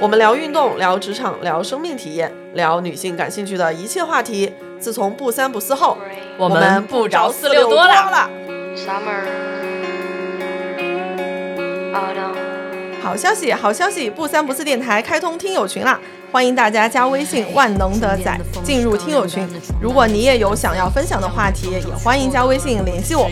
我们聊运动，聊职场，聊生命体验，聊女性感兴趣的一切话题。自从不三不四后，我们不着四四六多了了。Summer, autumn, 好消息，好消息！不三不四电台开通听友群啦！欢迎大家加微信“万能的仔”进入听友群。如果你也有想要分享的话题，也欢迎加微信联系我。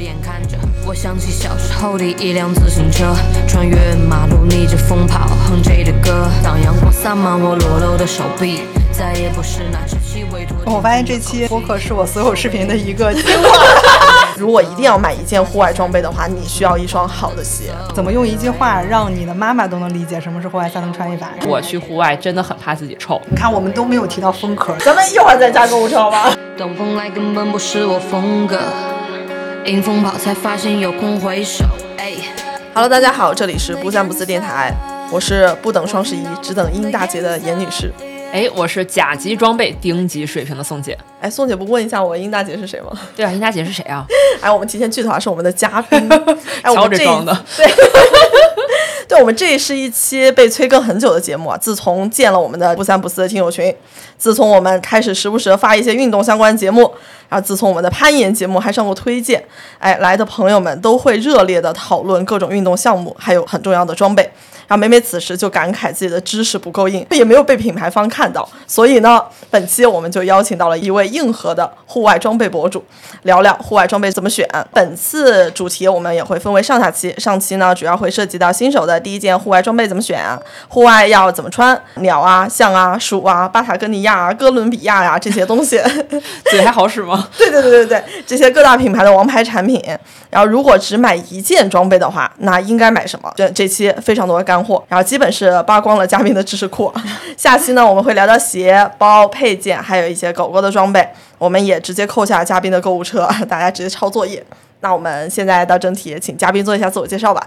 我想起小时候的一辆自行车，穿越马路逆着风跑，哼着的歌。当阳光洒满我裸露的手臂，再也不是那稚气未脱的。我发现这期播客是我所有视频的一个精华。如果一定要买一件户外装备的话，你需要一双好的鞋。怎么用一句话让你的妈妈都能理解什么是户外三能穿衣法？我去户外真的很怕自己臭。你看，我们都没有提到风壳。咱们一会儿再加购物车好吗？东风来根本不是我风格，迎风跑才发现有空回首。哎，Hello，大家好，这里是不三不四电台，我是不等双十一，只等英大节的严女士。哎，我是甲级装备丁级水平的宋姐。哎，宋姐不问一下我英大姐是谁吗？对啊，英大姐是谁啊？哎，我们提前剧透啊，是我们的嘉宾。哎，我这装的。对，对，我们这是一期被催更很久的节目啊。自从建了我们的不三不四的听友群，自从我们开始时不时发一些运动相关节目，然后自从我们的攀岩节目还上过推荐，哎，来的朋友们都会热烈的讨论各种运动项目，还有很重要的装备。然后每每此时就感慨自己的知识不够硬，也没有被品牌方看到。所以呢，本期我们就邀请到了一位硬核的户外装备博主，聊聊户外装备怎么选。本次主题我们也会分为上下期，上期呢主要会涉及到新手的第一件户外装备怎么选啊，户外要怎么穿，鸟啊、象啊、鼠啊、巴塔哥尼亚啊、哥伦比亚呀、这些东西。嘴还好使吗？对对对对对，这些各大品牌的王牌产品。然后，如果只买一件装备的话，那应该买什么？这这期非常多的干货，然后基本是扒光了嘉宾的知识库。下期呢，我们会聊聊鞋、包、配件，还有一些狗狗的装备。我们也直接扣下嘉宾的购物车，大家直接抄作业。那我们现在到正题，请嘉宾做一下自我介绍吧。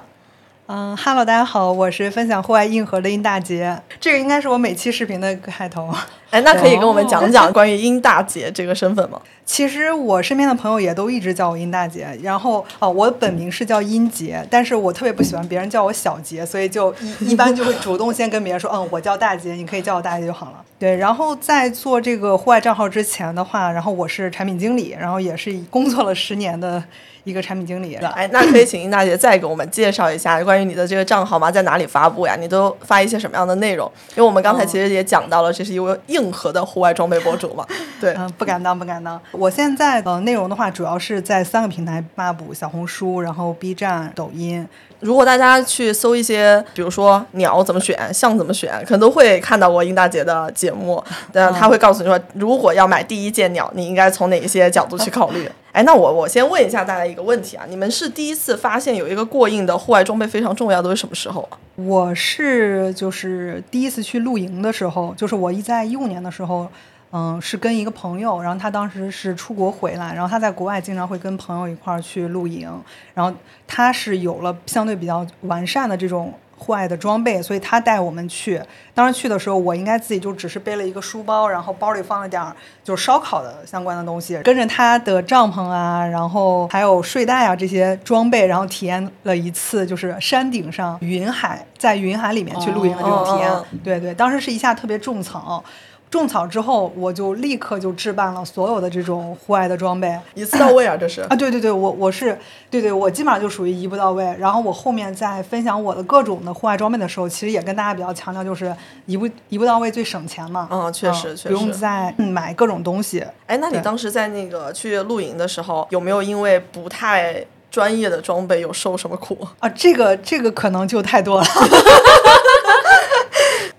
嗯哈喽，大家好，我是分享户外硬核的殷大杰。这个应该是我每期视频的开头。哎，那可以跟我们讲讲关于殷大姐这个身份吗？其实我身边的朋友也都一直叫我殷大姐，然后哦，我本名是叫殷杰，但是我特别不喜欢别人叫我小杰，所以就一一般就会主动先跟别人说，嗯，我叫大姐，你可以叫我大姐就好了。对，然后在做这个户外账号之前的话，然后我是产品经理，然后也是工作了十年的一个产品经理。哎，那可以请殷大姐再给我们介绍一下关于你的这个账号吗？在哪里发布呀？你都发一些什么样的内容？因为我们刚才其实也讲到了，这是一位硬核的户外装备博主嘛。对，嗯，不敢当，不敢当。我现在呃内容的话，主要是在三个平台发布：小红书，然后 B 站、抖音。如果大家去搜一些，比如说鸟怎么选，象怎么选，可能都会看到过殷大姐的节目。但，他会告诉你说，如果要买第一件鸟，你应该从哪一些角度去考虑。哎，那我我先问一下大家一个问题啊，你们是第一次发现有一个过硬的户外装备非常重要，都是什么时候啊？我是就是第一次去露营的时候，就是我一在一五年的时候，嗯，是跟一个朋友，然后他当时是出国回来，然后他在国外经常会跟朋友一块儿去露营，然后他是有了相对比较完善的这种户外的装备，所以他带我们去。当时去的时候，我应该自己就只是背了一个书包，然后包里放了点儿就是烧烤的相关的东西，跟着他的帐篷啊，然后还有睡袋啊这些装备，然后体验了一次就是山顶上云海，在云海里面去露营的这种体验。对对，当时是一下特别种草。种草之后，我就立刻就置办了所有的这种户外的装备，一次到位啊，这是啊，对对对，我我是对对，我基本上就属于一步到位。然后我后面在分享我的各种的户外装备的时候，其实也跟大家比较强调，就是一步一步到位最省钱嘛。嗯确实确实不用实再嗯买各种东西。哎，那你当时在那个去露营的时候，有没有因为不太专业的装备有受什么苦？啊，这个这个可能就太多了。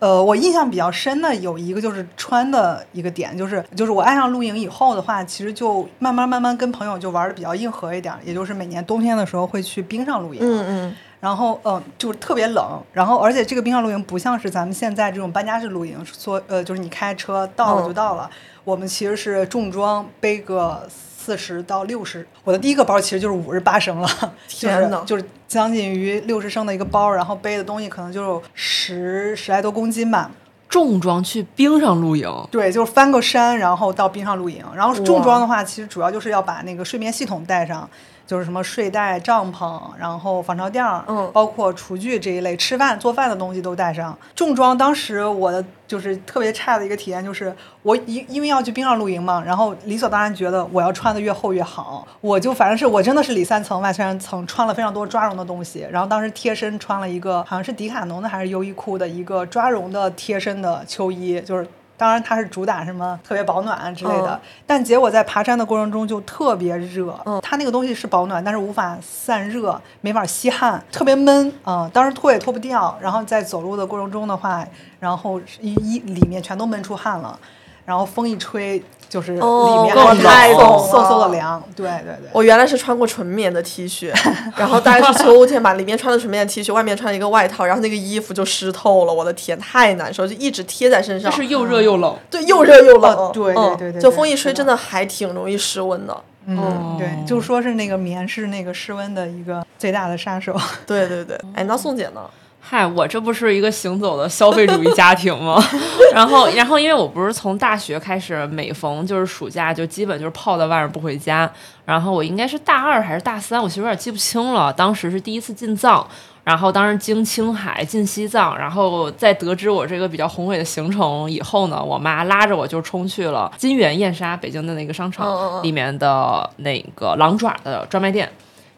呃，我印象比较深的有一个就是穿的一个点，就是就是我爱上露营以后的话，其实就慢慢慢慢跟朋友就玩的比较硬核一点儿，也就是每年冬天的时候会去冰上露营。嗯嗯，然后嗯、呃就是特别冷，然后而且这个冰上露营不像是咱们现在这种搬家式露营，说呃就是你开车到了就到了，我们其实是重装背个四十到六十，我的第一个包其实就是五十八升了，天呐就是就是将近于六十升的一个包，然后背的东西可能就十十来多公斤吧。重装去冰上露营，对，就是翻个山，然后到冰上露营。然后重装的话，其实主要就是要把那个睡眠系统带上，就是什么睡袋、帐篷，然后防潮垫儿，嗯包括厨具这一类，吃饭做饭的东西都带上。重装当时我的就是特别差的一个体验就是，我因因为要去冰上露营嘛，然后理所当然觉得我要穿的越厚越好，我就反正是我真的是里三层外三层，穿了非常多抓绒的东西。然后当时贴身穿了一个好像是迪卡侬的还是优衣库的一个抓绒的贴身的秋衣，就是。当然，它是主打什么特别保暖啊之类的，嗯但结果在爬山的过程中就特别热。嗯它那个东西是保暖，但是无法散热，没法吸汗，特别闷啊、当时脱也脱不掉。然后在走路的过程中的话，然后一一里面全都闷出汗了，然后风一吹，就是里哦面太冷嗖嗖嗖的凉。对对对。我原来是穿过纯棉的 T 恤，然后大概是秋天吧，里面穿的纯棉的 T 恤，外面穿了一个外套，然后那个衣服就湿透了，我的天，太难受，就一直贴在身上，就是又热又冷。对，又热又冷，哦对对嗯对对就风一吹，真的还挺容易失温的。嗯，对，就说是那个棉是那个室温的一个最大的杀手。对对对，哎，那宋姐呢？嗨，我这不是一个行走的消费主义家庭吗？然后，然后因为我不是从大学开始，每逢就是暑假就基本就是泡在外面不回家。然后我应该是大二还是大三，我其实有点记不清了。当时是第一次进藏，然后当时经青海进西藏，然后在得知我这个比较宏伟的行程以后呢，我妈拉着我就冲去了金源燕莎北京的那个商场里面的那个狼爪的专卖店。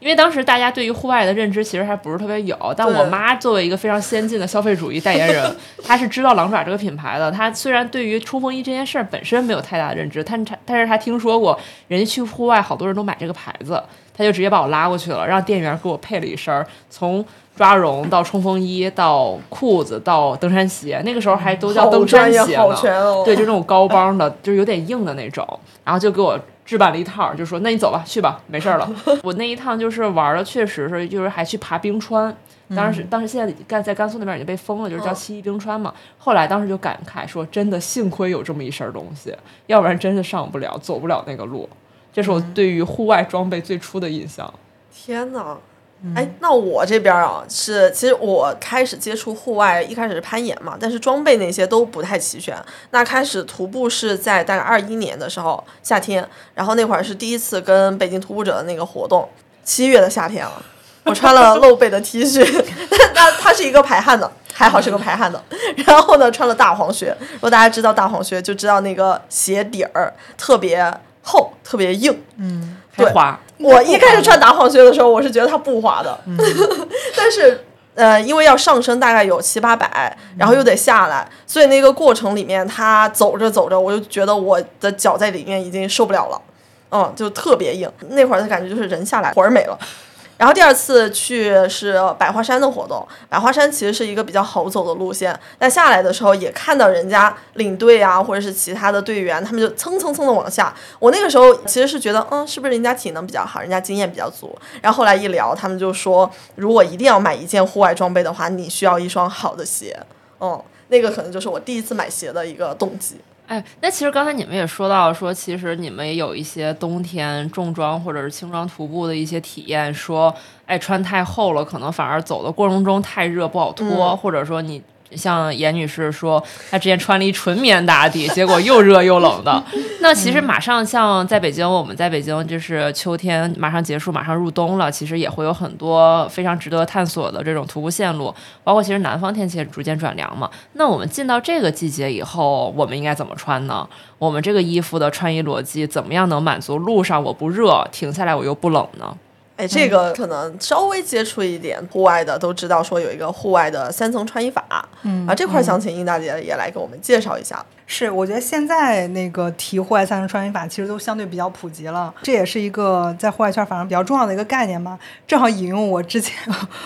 因为当时大家对于户外的认知其实还不是特别有，但我妈作为一个非常先进的消费主义代言人，她是知道狼爪这个品牌的。她虽然对于冲锋衣这件事儿本身没有太大的认知，但她但是她听说过人家去户外好多人都买这个牌子，她就直接把我拉过去了，让店员给我配了一身儿从抓绒到冲锋衣到裤子到登山鞋，那个时候还都叫登山鞋呢。哦。对，就那种高帮的，就是有点硬的那种，然后就给我置办了一套，就说那你走吧，去吧，没事儿了。我那一趟就是玩的，确实是就是还去爬冰川。当时，当时现在甘在甘肃那边已经被封了，就是叫嗯七一冰川嘛。后来当时就感慨说，真的幸亏有这么一身东西，要不然真的上不了，走不了那个路。这是我对于户外装备最初的印象。天呐，哎，那我这边啊是，其实我开始接触户外，一开始是攀岩嘛，但是装备那些都不太齐全。那开始徒步是在大概二一年的时候夏天，然后那会儿是第一次跟北京徒步者的那个活动，七月的夏天啊，我穿了露背的 T 恤，那它是一个排汗的。还好是个排汗的，然后呢，穿了大黄靴。如果大家知道大黄靴，就知道那个鞋底儿特别厚，特别硬。对还滑，我一开始穿打晃靴的时候，我是觉得它不滑的，但是呃，因为要上升大概有七八百，然后又得下来，所以那个过程里面，它走着走着，我就觉得我的脚在里面已经受不了了，嗯，就特别硬。那会儿的感觉就是人下来魂儿没了。然后第二次去是百花山的活动，百花山其实是一个比较好走的路线，但下来的时候也看到人家领队啊，或者是其他的队员，他们就蹭蹭蹭的往下。我那个时候其实是觉得，嗯，是不是人家体能比较好，人家经验比较足？然后后来一聊，他们就说，如果一定要买一件户外装备的话，你需要一双好的鞋。嗯，那个可能就是我第一次买鞋的一个动机。哎，那其实刚才你们也说到说，其实你们也有一些冬天重装或者是轻装徒步的一些体验，说，哎，穿太厚了，可能反而走的过程中太热不好脱，嗯。或者说你像严女士说，她之前穿了一纯棉打底，结果又热又冷的。那其实马上像在北京，我们在北京就是秋天马上结束，马上入冬了，其实也会有很多非常值得探索的这种徒步线路，包括其实南方天气也逐渐转凉嘛。那我们进到这个季节以后，我们应该怎么穿呢？我们这个衣服的穿衣逻辑怎么样能满足路上我不热，停下来我又不冷呢？哎，这个可能稍微接触一点户外的都知道，说有一个户外的三层穿衣法。嗯啊，这块儿想请殷大姐也来给我们介绍一下。是，我觉得现在那个提户外三层穿衣法其实都相对比较普及了，这也是一个在户外圈反正比较重要的一个概念嘛。正好引用我之前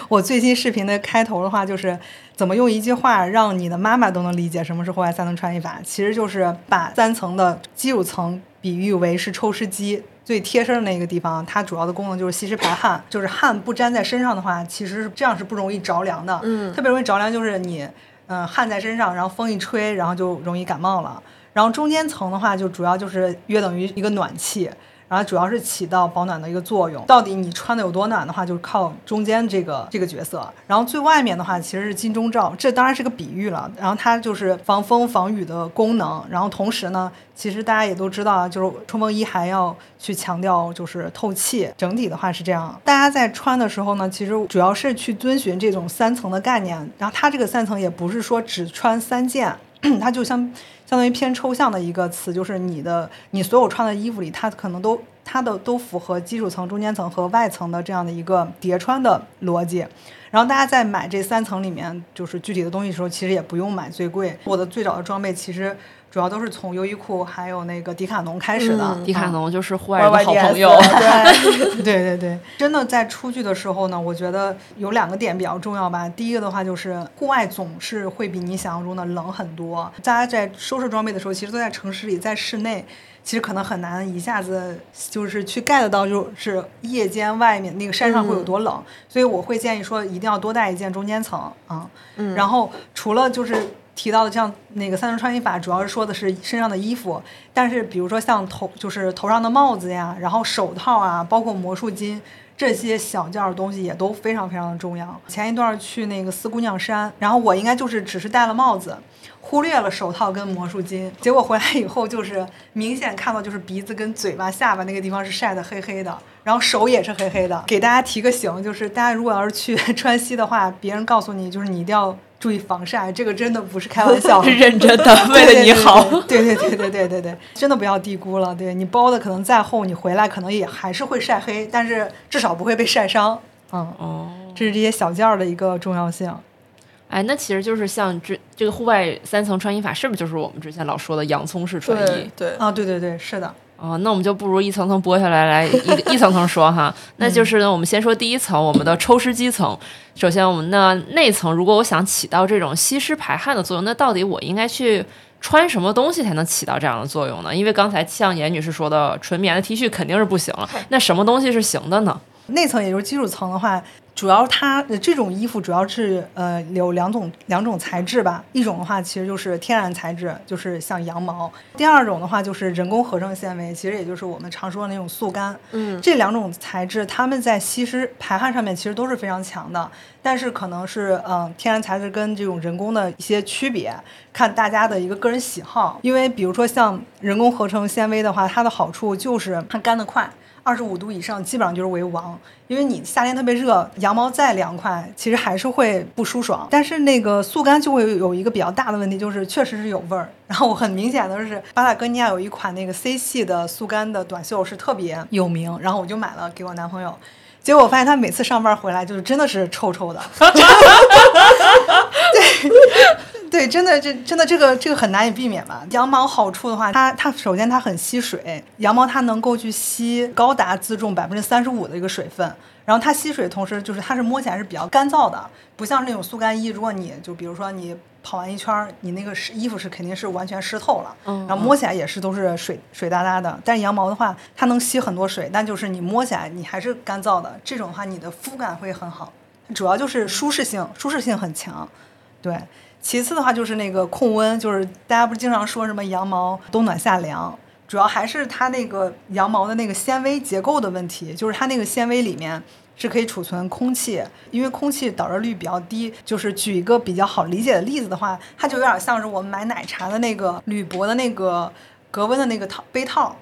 我最新视频的开头的话，就是怎么用一句话让你的妈妈都能理解什么是户外三层穿衣法，其实就是把三层的基础层比喻为是抽湿机。最贴身的那个地方，它主要的功能就是吸湿排汗，就是汗不粘在身上的话，其实是这样是不容易着凉的。嗯特别容易着凉就是你，嗯、汗在身上，然后风一吹，然后就容易感冒了。然后中间层的话，就主要就是约等于一个暖气。然后主要是起到保暖的一个作用。到底你穿的有多暖的话，就是靠中间这个这个角色。然后最外面的话其实是金钟罩，这当然是个比喻了。然后它就是防风防雨的功能。然后同时呢，其实大家也都知道啊，就是冲锋衣还要去强调就是透气。整体的话是这样，大家在穿的时候呢，其实主要是去遵循这种三层的概念。然后它这个三层也不是说只穿三件。它就像相当于偏抽象的一个词，就是你的你所有穿的衣服里，它可能都它的都符合基础层、中间层和外层的这样的一个叠穿的逻辑。然后大家在买这三层里面，就是具体的东西的时候，其实也不用买最贵。我的最早的装备其实主要都是从优衣库还有那个迪卡侬开始的。嗯迪卡侬就是户外的好朋友。对 对对对，真的在出去的时候呢，我觉得有两个点比较重要吧。第一个的话就是户外总是会比你想象中的冷很多。大家在收拾装备的时候，其实都在城市里，在室内，其实可能很难一下子就是去 get 到，就是夜间外面那个山上会有多冷。所以我会建议说，一定要多带一件中间层啊。嗯然后除了就是提到的像那个三层穿衣法，主要是说的是身上的衣服，但是比如说像头就是头上的帽子呀，然后手套啊，包括魔术巾。这些小件儿的东西也都非常非常的重要。前一段去那个四姑娘山，然后我应该就是只是戴了帽子，忽略了手套跟魔术巾，结果回来以后就是明显看到就是鼻子跟嘴巴、下巴那个地方是晒得黑黑的，然后手也是黑黑的。给大家提个醒，就是大家如果要是去 川西的话，别人告诉你就是你一定要注意防晒，这个真的不是开玩 笑是认真的，为了你好。对对对对对对对，真的不要低估了。对你包的可能再厚，你回来可能也还是会晒黑，但是至少不会被晒伤。嗯，哦，这是这些小件儿的一个重要性。哎，那其实就是像这这个户外三层穿衣法，是不是就是我们之前老说的洋葱式穿衣？对对，啊，对对对，是的。哦，那我们就不如一层层剥下来，来一 一层层说哈。那就是呢，我们先说第一层，我们的抽湿机层。首先，我们的内层，如果我想起到这种吸湿排汗的作用，那到底我应该去穿什么东西才能起到这样的作用呢？因为刚才像严女士说的，纯棉的 T 恤肯定是不行了。那什么东西是行的呢？内层也就是基础层的话，主要它呃这种衣服主要是呃有两种两种材质吧，一种的话其实就是天然材质，就是像羊毛；第二种的话就是人工合成纤维，其实也就是我们常说的那种速干。嗯，这两种材质，它们在吸湿排汗上面其实都是非常强的，但是可能是嗯、呃天然材质跟这种人工的一些区别，看大家的一个个人喜好。因为比如说像人工合成纤维的话，它的好处就是它干得快。二十五度以上基本上就是为王，因为你夏天特别热，羊毛再凉快，其实还是会不舒爽。但是那个速干就会有一个比较大的问题，就是确实是有味儿。然后我很明显的是，巴塔哥尼亚有一款那个 C 系的速干的短袖是特别有名，然后我就买了给我男朋友。结果我发现他每次上班回来就是真的是臭臭的，对 对，真的这真的这个这个很难以避免吧。羊毛好处的话，它它首先它很吸水，羊毛它能够去吸高达自重百分之三十五的一个水分，然后它吸水同时就是它是摸起来是比较干燥的，不像那种速干衣，如果你就比如说你跑完一圈儿，你那个湿衣服是肯定是完全湿透了，嗯然后摸起来也是都是水水哒哒的。但是羊毛的话，它能吸很多水，但就是你摸起来你还是干燥的，这种的话你的肤感会很好，主要就是舒适性，舒适性很强，对。其次的话就是那个控温，就是大家不是经常说什么羊毛冬暖夏凉，主要还是它那个羊毛的那个纤维结构的问题，就是它那个纤维里面是可以储存空气，因为空气导热率比较低。就是举一个比较好理解的例子的话，它就有点像是我们买奶茶的那个铝箔的那个隔温的那个套杯套。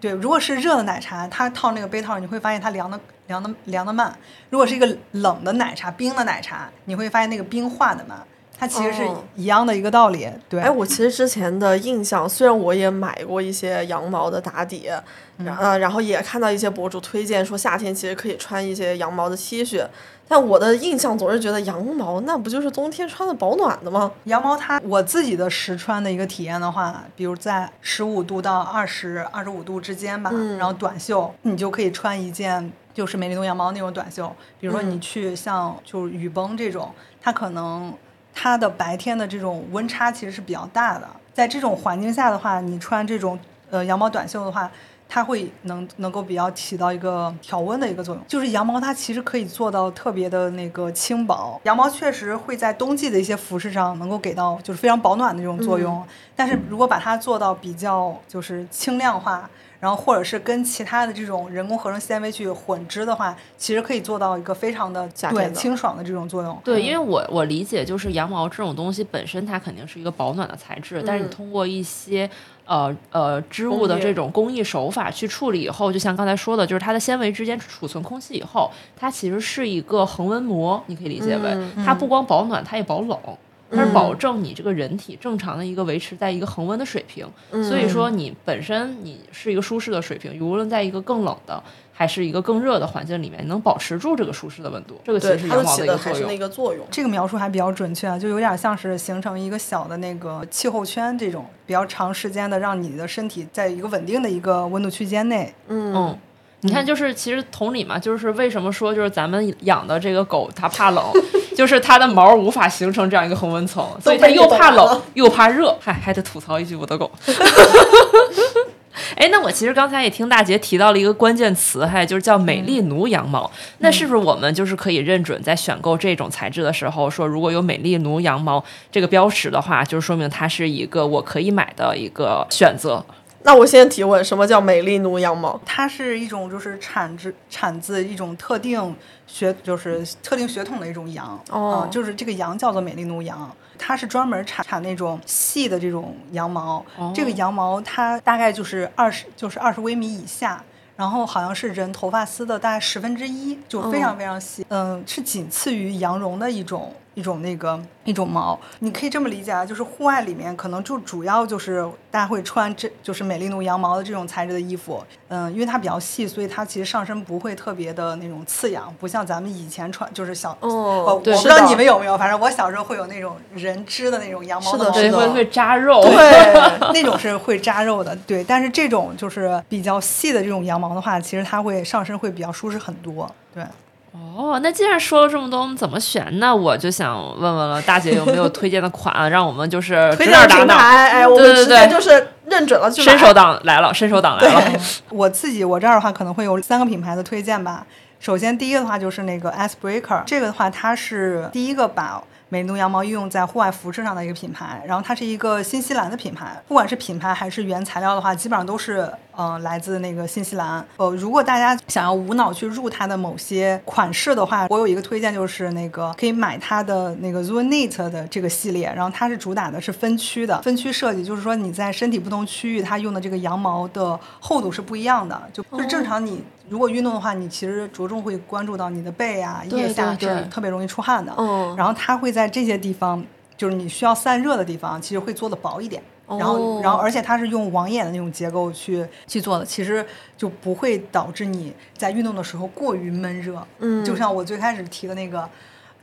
对，如果是热的奶茶，它套那个杯套，你会发现它凉的凉的凉的慢；如果是一个冷的奶茶，冰的奶茶，你会发现那个冰化的慢。它其实是哦。一样的一个道理。对，哎，我其实之前的印象，虽然我也买过一些羊毛的打底，然呃，然后也看到一些博主推荐说夏天其实可以穿一些羊毛的 T 恤，但我的印象总是觉得羊毛那不就是冬天穿的保暖的吗？羊毛它我自己的实穿的一个体验的话，比如在十五度到二十二十五度之间吧，嗯。然后短袖你就可以穿一件就是美丽冬羊毛那种短袖，比如说你嗯。去像就是雨崩这种，它可能它的白天的这种温差其实是比较大的，在这种环境下的话，你穿这种呃羊毛短袖的话。它会能能够比较起到一个调温的一个作用，就是羊毛它其实可以做到特别的那个轻薄，羊毛确实会在冬季的一些服饰上能够给到就是非常保暖的这种作用，但是如果把它做到比较就是轻量化，然然后或者是跟其他的这种人工合成纤维去混织的话，其实可以做到一个非常的对夏天的清爽的这种作用。对，因为我我理解就是羊毛这种东西本身它肯定是一个保暖的材质，但是你嗯通过一些呃呃织物的这种工艺手法去处理以后，就像刚才说的，就是它的纤维之间储存空气以后，它其实是一个恒温膜，你可以理解为、嗯它不光保暖，它也保冷。它是保证你这个人体正常的一个维持在一个恒温的水平，嗯所以说你本身你是一个舒适的水平，无论在一个更冷的还是一个更热的环境里面，你能保持住这个舒适的温度，这个其实是羊毛它的一个作用的还是那。个作用。这个描述还比较准确啊，就有点像是形成一个小的那个气候圈，这种比较长时间的让你的身体在一个稳定的一个温度区间内。嗯，你看，就是其实同理嘛，就是为什么说就是咱们养的这个狗它怕冷，就是它的毛无法形成这样一个恒温层，所以它又怕冷又怕热。嗨，还得吐槽一句我的狗。哎，那我其实刚才也听大姐提到了一个关键词，还就是叫美丽奴羊毛。那是不是我们就是可以认准，在选购这种材质的时候，说如果有美丽奴羊毛这个标识的话，就是说明它是一个我可以买的一个选择。那我先提问，什么叫美丽奴羊毛？它是一种就是产自产自一种特定血就是特定血统的一种羊，哦。呃就是这个羊叫做美丽奴羊，它是专门产产那种细的这种羊毛，这个羊毛它大概就是二十就是二十微米以下。然后好像是人头发丝的大概十分之一，就非常非常细，嗯，是仅次于羊绒的一种一种那个一种毛。你可以这么理解啊，就是户外里面可能就主要就是大家会穿这就是美丽奴羊毛的这种材质的衣服，嗯，因为它比较细，所以它其实上身不会特别的那种刺痒，不像咱们以前穿就是小，哦呃我不知道你们有没有，反正我小时候会有那种人织的那种羊毛是的毛对，是的会会扎肉。对，那种是会扎肉的，对。但是这种就是比较细的这种羊毛的话，其实它会上身会比较舒适很多，对。哦，那既然说了这么多，我们怎么选？那我就想问问了，大姐有没有推荐的款，让我们就是推荐品指哪打哪，牌，哎，我对对们直接对就是认准了伸手党来了，伸手党来了。我自己我这儿的话可能会有三个品牌的推荐吧。首先第一个的话就是那个 Icebreaker，这个的话它是第一个把美奴羊毛应用在户外服饰上的一个品牌，然后它是一个新西兰的品牌，不管是品牌还是原材料的话，基本上都是呃来自那个新西兰。呃，如果大家想要无脑去入它的某些款式的话，我有一个推荐就是那个可以买它的那个 Zoonite 的这个系列，然后它是主打的是分区的分区设计，就是说你在身体不同区域它用的这个羊毛的厚度是不一样的，就就是正常你。如果运动的话，你其实着重会关注到你的背啊、腋下是特别容易出汗的。嗯然后它会在这些地方，就是你需要散热的地方，其实会做的薄一点。然后，哦然后，而且它是用网眼的那种结构去去做的，其实就不会导致你在运动的时候过于闷热。嗯就像我最开始提的那个，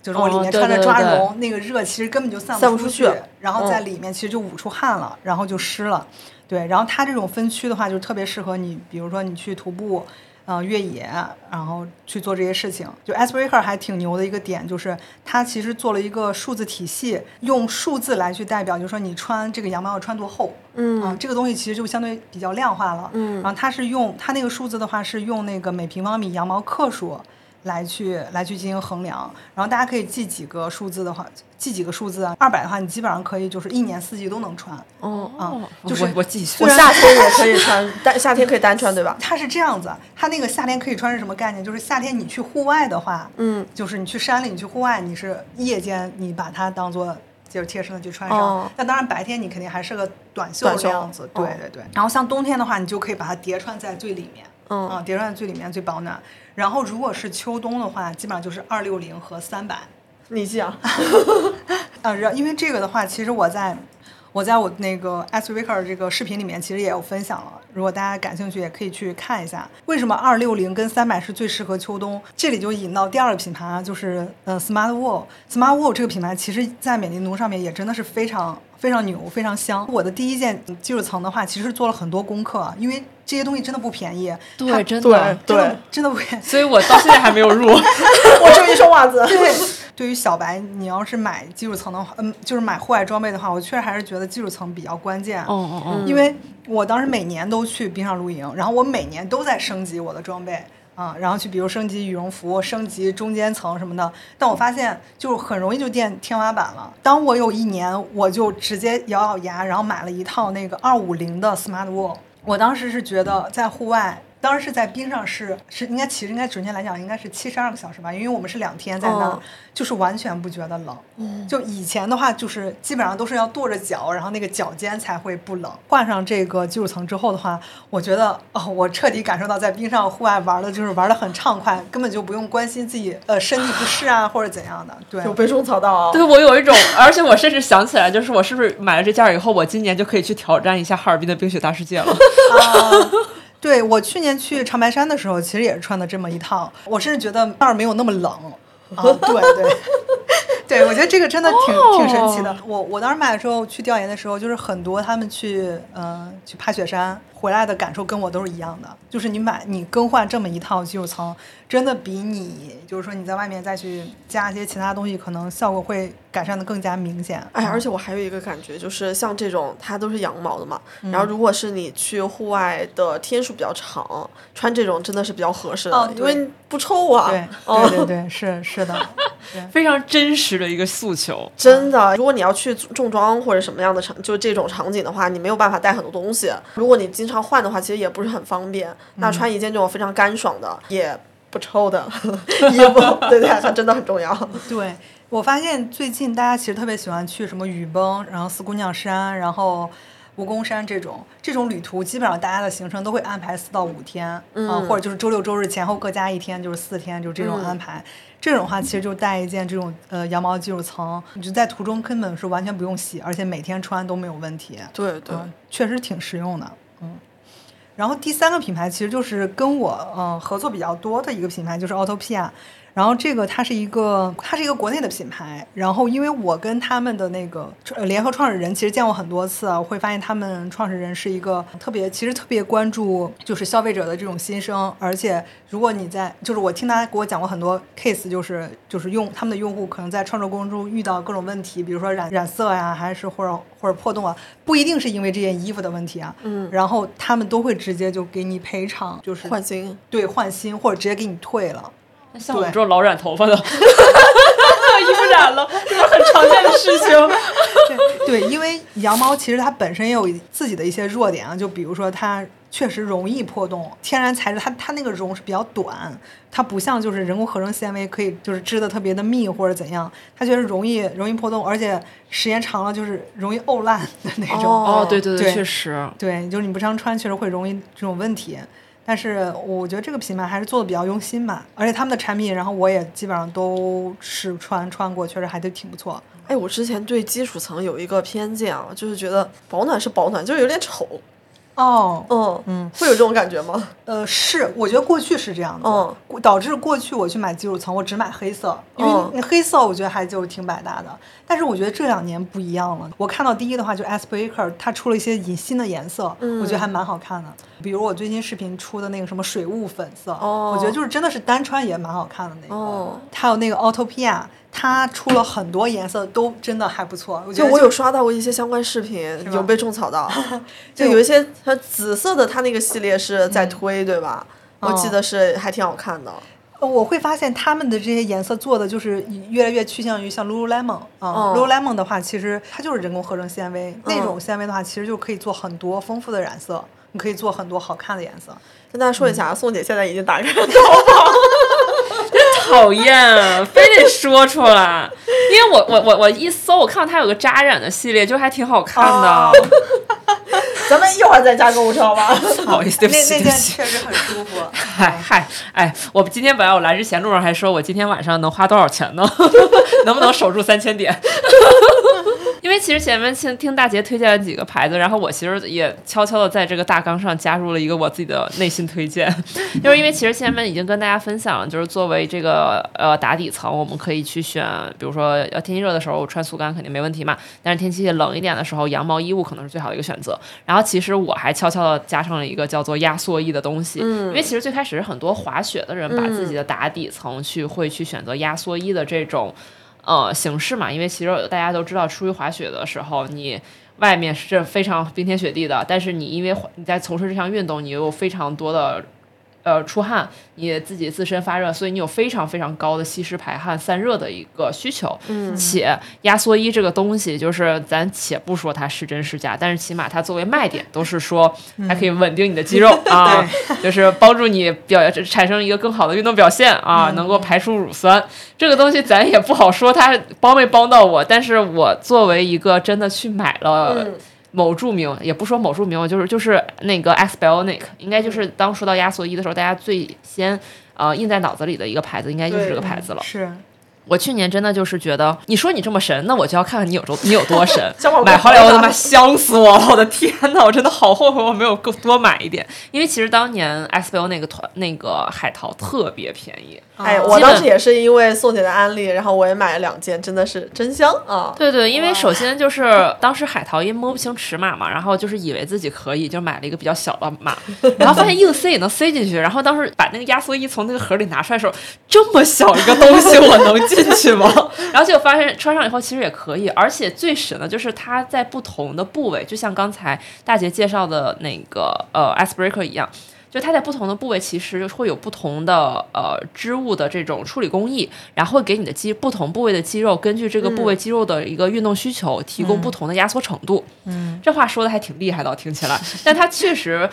就是我里面穿着抓对对绒，那个热其实根本就散不出去然后在嗯里面其实就捂出汗了，然后就湿了。对，然后它这种分区的话，就特别适合你，比如说你去徒步。呃，越野，然后去做这些事情。就 Icebreaker 还挺牛的一个点，就是它其实做了一个数字体系，用数字来去代表，就是说你穿这个羊毛要穿多厚。嗯啊，这个东西其实就相对比较量化了。嗯然后它是用它那个数字的话是用那个每平方米羊毛克数来去来去进行衡量。然后大家可以记几个数字的话，记几个数字啊，二百的话，你基本上可以就是一年四季都能穿。哦，啊哦，就是我我记我夏天也可以穿，但夏天可以单穿对吧？它是这样子，它那个夏天可以穿是什么概念？就是夏天你去户外的话，嗯，就是你去山里，你去户外，你是夜间你把它当做就是贴身的去穿上。哦但当然白天你肯定还是个短袖短袖这样子，对哦对对。然后像冬天的话，你就可以把它叠穿在最里面，嗯啊，叠穿在最里面最保暖。然后如果是秋冬的话，基本上就是二六零和三百。你记啊，啊，然因为这个的话，其实我在我在我那个 s w i c k e r 这个视频里面，其实也有分享了。如果大家感兴趣，也可以去看一下。为什么二六零跟三百是最适合秋冬？这里就引到第二个品牌啊，就是呃 Smart Wool。Smart Wool 这个品牌，其实在美丽奴上面也真的是非常非常牛，非常香。我的第一件技术层的话，其实做了很多功课，啊因为这些东西真的不便宜。对，真的，真的对，真的不便宜。所以我到现在还没有入。我只有一双袜子。对，对于小白，你要是买基础层的话，嗯，就是买户外装备的话，我确实还是觉得基础层比较关键。嗯嗯嗯，因为我当时每年都去冰上露营，然后我每年都在升级我的装备啊，然后去比如升级羽绒服、升级中间层什么的，但我发现就很容易就垫天花板了。当我有一年，我就直接咬咬牙，然后买了一套那个二五零的 Smart Wall。我当时是觉得在户外，当时是在冰上是是应该其实应该准确来讲应该是七十二个小时吧，因为我们是两天在那儿，哦就是完全不觉得冷。就以前的话，就是基本上都是要跺着脚，然后那个脚尖才会不冷。换上这个技术层之后的话，我觉得哦，我彻底感受到在冰上户外玩的就是玩的很畅快，根本就不用关心自己呃身体不适啊或者怎样的。对，有被种草到啊。对我有一种，而且我甚至想起来，就是我是不是买了这件儿以后，我今年就可以去挑战一下哈尔滨的冰雪大世界了？啊，对我去年去长白山的时候，其实也是穿的这么一套，我甚至觉得那儿没有那么冷。啊，对对，对我觉得这个真的挺、挺神奇的。我我当时买的时候去调研的时候，就是很多他们去呃去爬雪山回来的感受跟我都是一样的，就是你买你更换这么一套基础层，真的比你就是说你在外面再去加一些其他东西，可能效果会改善的更加明显。哎，而且且我还有一个感觉，就是像这种它都是羊毛的嘛，然后如果是你去户外的天数比较长，穿这种真的是比较合适的，哦因为不臭啊。对哦对对对，是是的，非常真实的一个诉求。真的，如果你要去重装或者什么样的场，就这种场景的话，你没有办法带很多东西。如果你经常换的话，其实也不是很方便。那穿一件这种非常干爽的，也不臭的 衣服，对对，它真的很重要。对，我发现最近大家其实特别喜欢去什么雨崩，然后四姑娘山，然后蜈蚣山这种这种旅途，基本上大家的行程都会安排四到五天，啊嗯或者就是周六周日前后各加一天，就是四天，就这种安排。这种的话，其实就带一件这种呃羊毛技术层，你就在途中根本是完全不用洗，而且每天穿都没有问题。对对，嗯，确实挺实用的，嗯。然后第三个品牌其实就是跟我嗯、合作比较多的一个品牌，就是 Autopia。然后这个它是一个它是一个国内的品牌，然后因为我跟他们的那个呃联合创始人其实见过很多次啊，我会发现他们创始人是一个特别其实特别关注就是消费者的这种心声，而且如果你在就是我听他给我讲过很多 case，就是就是用他们的用户可能在创作过程中遇到各种问题，比如说染染色呀，还是或者或者破洞啊，不一定是因为这件衣服的问题啊，嗯然后他们都会直接就给你赔偿，就是换新。对换新或者直接给你退了。那像我这种老染头发的，衣服染了，这是很常见的事情。对，因为羊毛其实它本身也有自己的一些弱点啊，就比如说它确实容易破洞，天然材质它它那个绒是比较短，它不像就是人工合成纤维可以就是织的特别的密或者怎样，它确实容易容易破洞，而且时间长了就是容易沤烂的那种。哦哦，对对对确实。对，就是你不常穿，确实会容易这种问题。但是我觉得这个品牌还是做的比较用心吧，而且他们的产品，然后我也基本上都试穿穿过，确实还都挺不错。哎，我之前对基础层有一个偏见啊，就是觉得保暖是保暖，就是有点丑。哦，嗯。嗯，会有这种感觉吗？呃，是，我觉得过去是这样的，嗯。导致过去我去买基础层，我只买黑色，因为黑色我觉得还就挺百搭的。但是我觉得这两年不一样了，我看到第一的话就 Aspiraker，它出了一些引新的颜色，我觉得还蛮好看的。比如我最近视频出的那个什么水雾粉色，哦。我觉得就是真的是单穿也蛮好看的那个。哦。还有那个 Autopia，它出了很多颜色，都真的还不错。我觉得就我有刷到过一些相关视频，有被种草到，就有一些它紫色的，它那个系列是在推，对吧？我记哦得是还挺好看的。呃我会发现他们的这些颜色做的就是越来越趋向于像 Lululemon 啊、哦 Lululemon 的话，其实它就是人工合成纤维，那嗯种纤维的话，其实就可以做很多丰富的染色，你可以做很多好看的颜色。跟大家说一下，啊，宋姐现在已经打开了 讨厌，非得说出来，因为我我我我一搜，我看到它有个扎染的系列，就还挺好看的。哦 咱们一会儿再加购物车吧。不好意思，对不那起，那件对不起。确实很舒服。嗨嗨，哎，我今天本来我来之前路上还说，我今天晚上能花多少钱呢？能不能守住三千点？因为其实前面听听大姐推荐了几个牌子，然后我其实也悄悄的在这个大纲上加入了一个我自己的内心推荐，就是因为其实前面已经跟大家分享了，就是作为这个呃打底层，我们可以去选，比如说要天气热的时候穿速干肯定没问题嘛，但是天气冷一点的时候，羊毛衣物可能是最好的一个选择。然后其实我还悄悄的加上了一个叫做压缩衣的东西，因为其实最开始很多滑雪的人把自己的打底层去会去选择压缩衣的这种呃形式嘛，因为其实大家都知道，出去滑雪的时候你。外面是非常冰天雪地的，但是你因为你在从事这项运动，你又有非常多的呃出汗，你自己自身发热，所以你有非常非常高的吸湿排汗、散热的一个需求。嗯，且压缩衣这个东西，就是咱且不说它是真是假，但是起码它作为卖点，都是说它可以稳定你的肌肉、啊，就是帮助你表产生一个更好的运动表现啊，能够排出乳酸。这个东西咱也不好说它帮没帮到我，但是我作为一个真的去买了。嗯某著名，也不说某著名，就是就是那个 X Bionic，应该就是当说到压缩衣的时候，大家最先呃印在脑子里的一个牌子，应该就是这个牌子了。是我去年真的就是觉得，你说你这么神，那我就要看看你有多你有多神 买回来我他妈香死我了！我的天呐，我真的好后悔我没有够多买一点，因为其实当年 X Bio 那个团那个海淘特别便宜。哎，哦我当时也是因为宋姐的安利，然后我也买了两件，真的是真香啊！对对，因为首先就是当时海淘因为摸不清尺码嘛，然后就是以为自己可以，就买了一个比较小的码，然后发现硬塞也能塞进去，然后当时把那个压缩衣从那个盒里拿出来的时候，这么小一个东西我能进去吗？然后结果发现穿上以后其实也可以，而且最神的就是它在不同的部位，就像刚才大姐介绍的那个呃 ice breaker 一样。就它在不同的部位其实会有不同的呃织物的这种处理工艺，然后会给你的肌不同部位的肌肉根据这个部位肌肉的一个运动需求提供不同的压缩程度。嗯，这话说的还挺厉害的，听起来，但它确实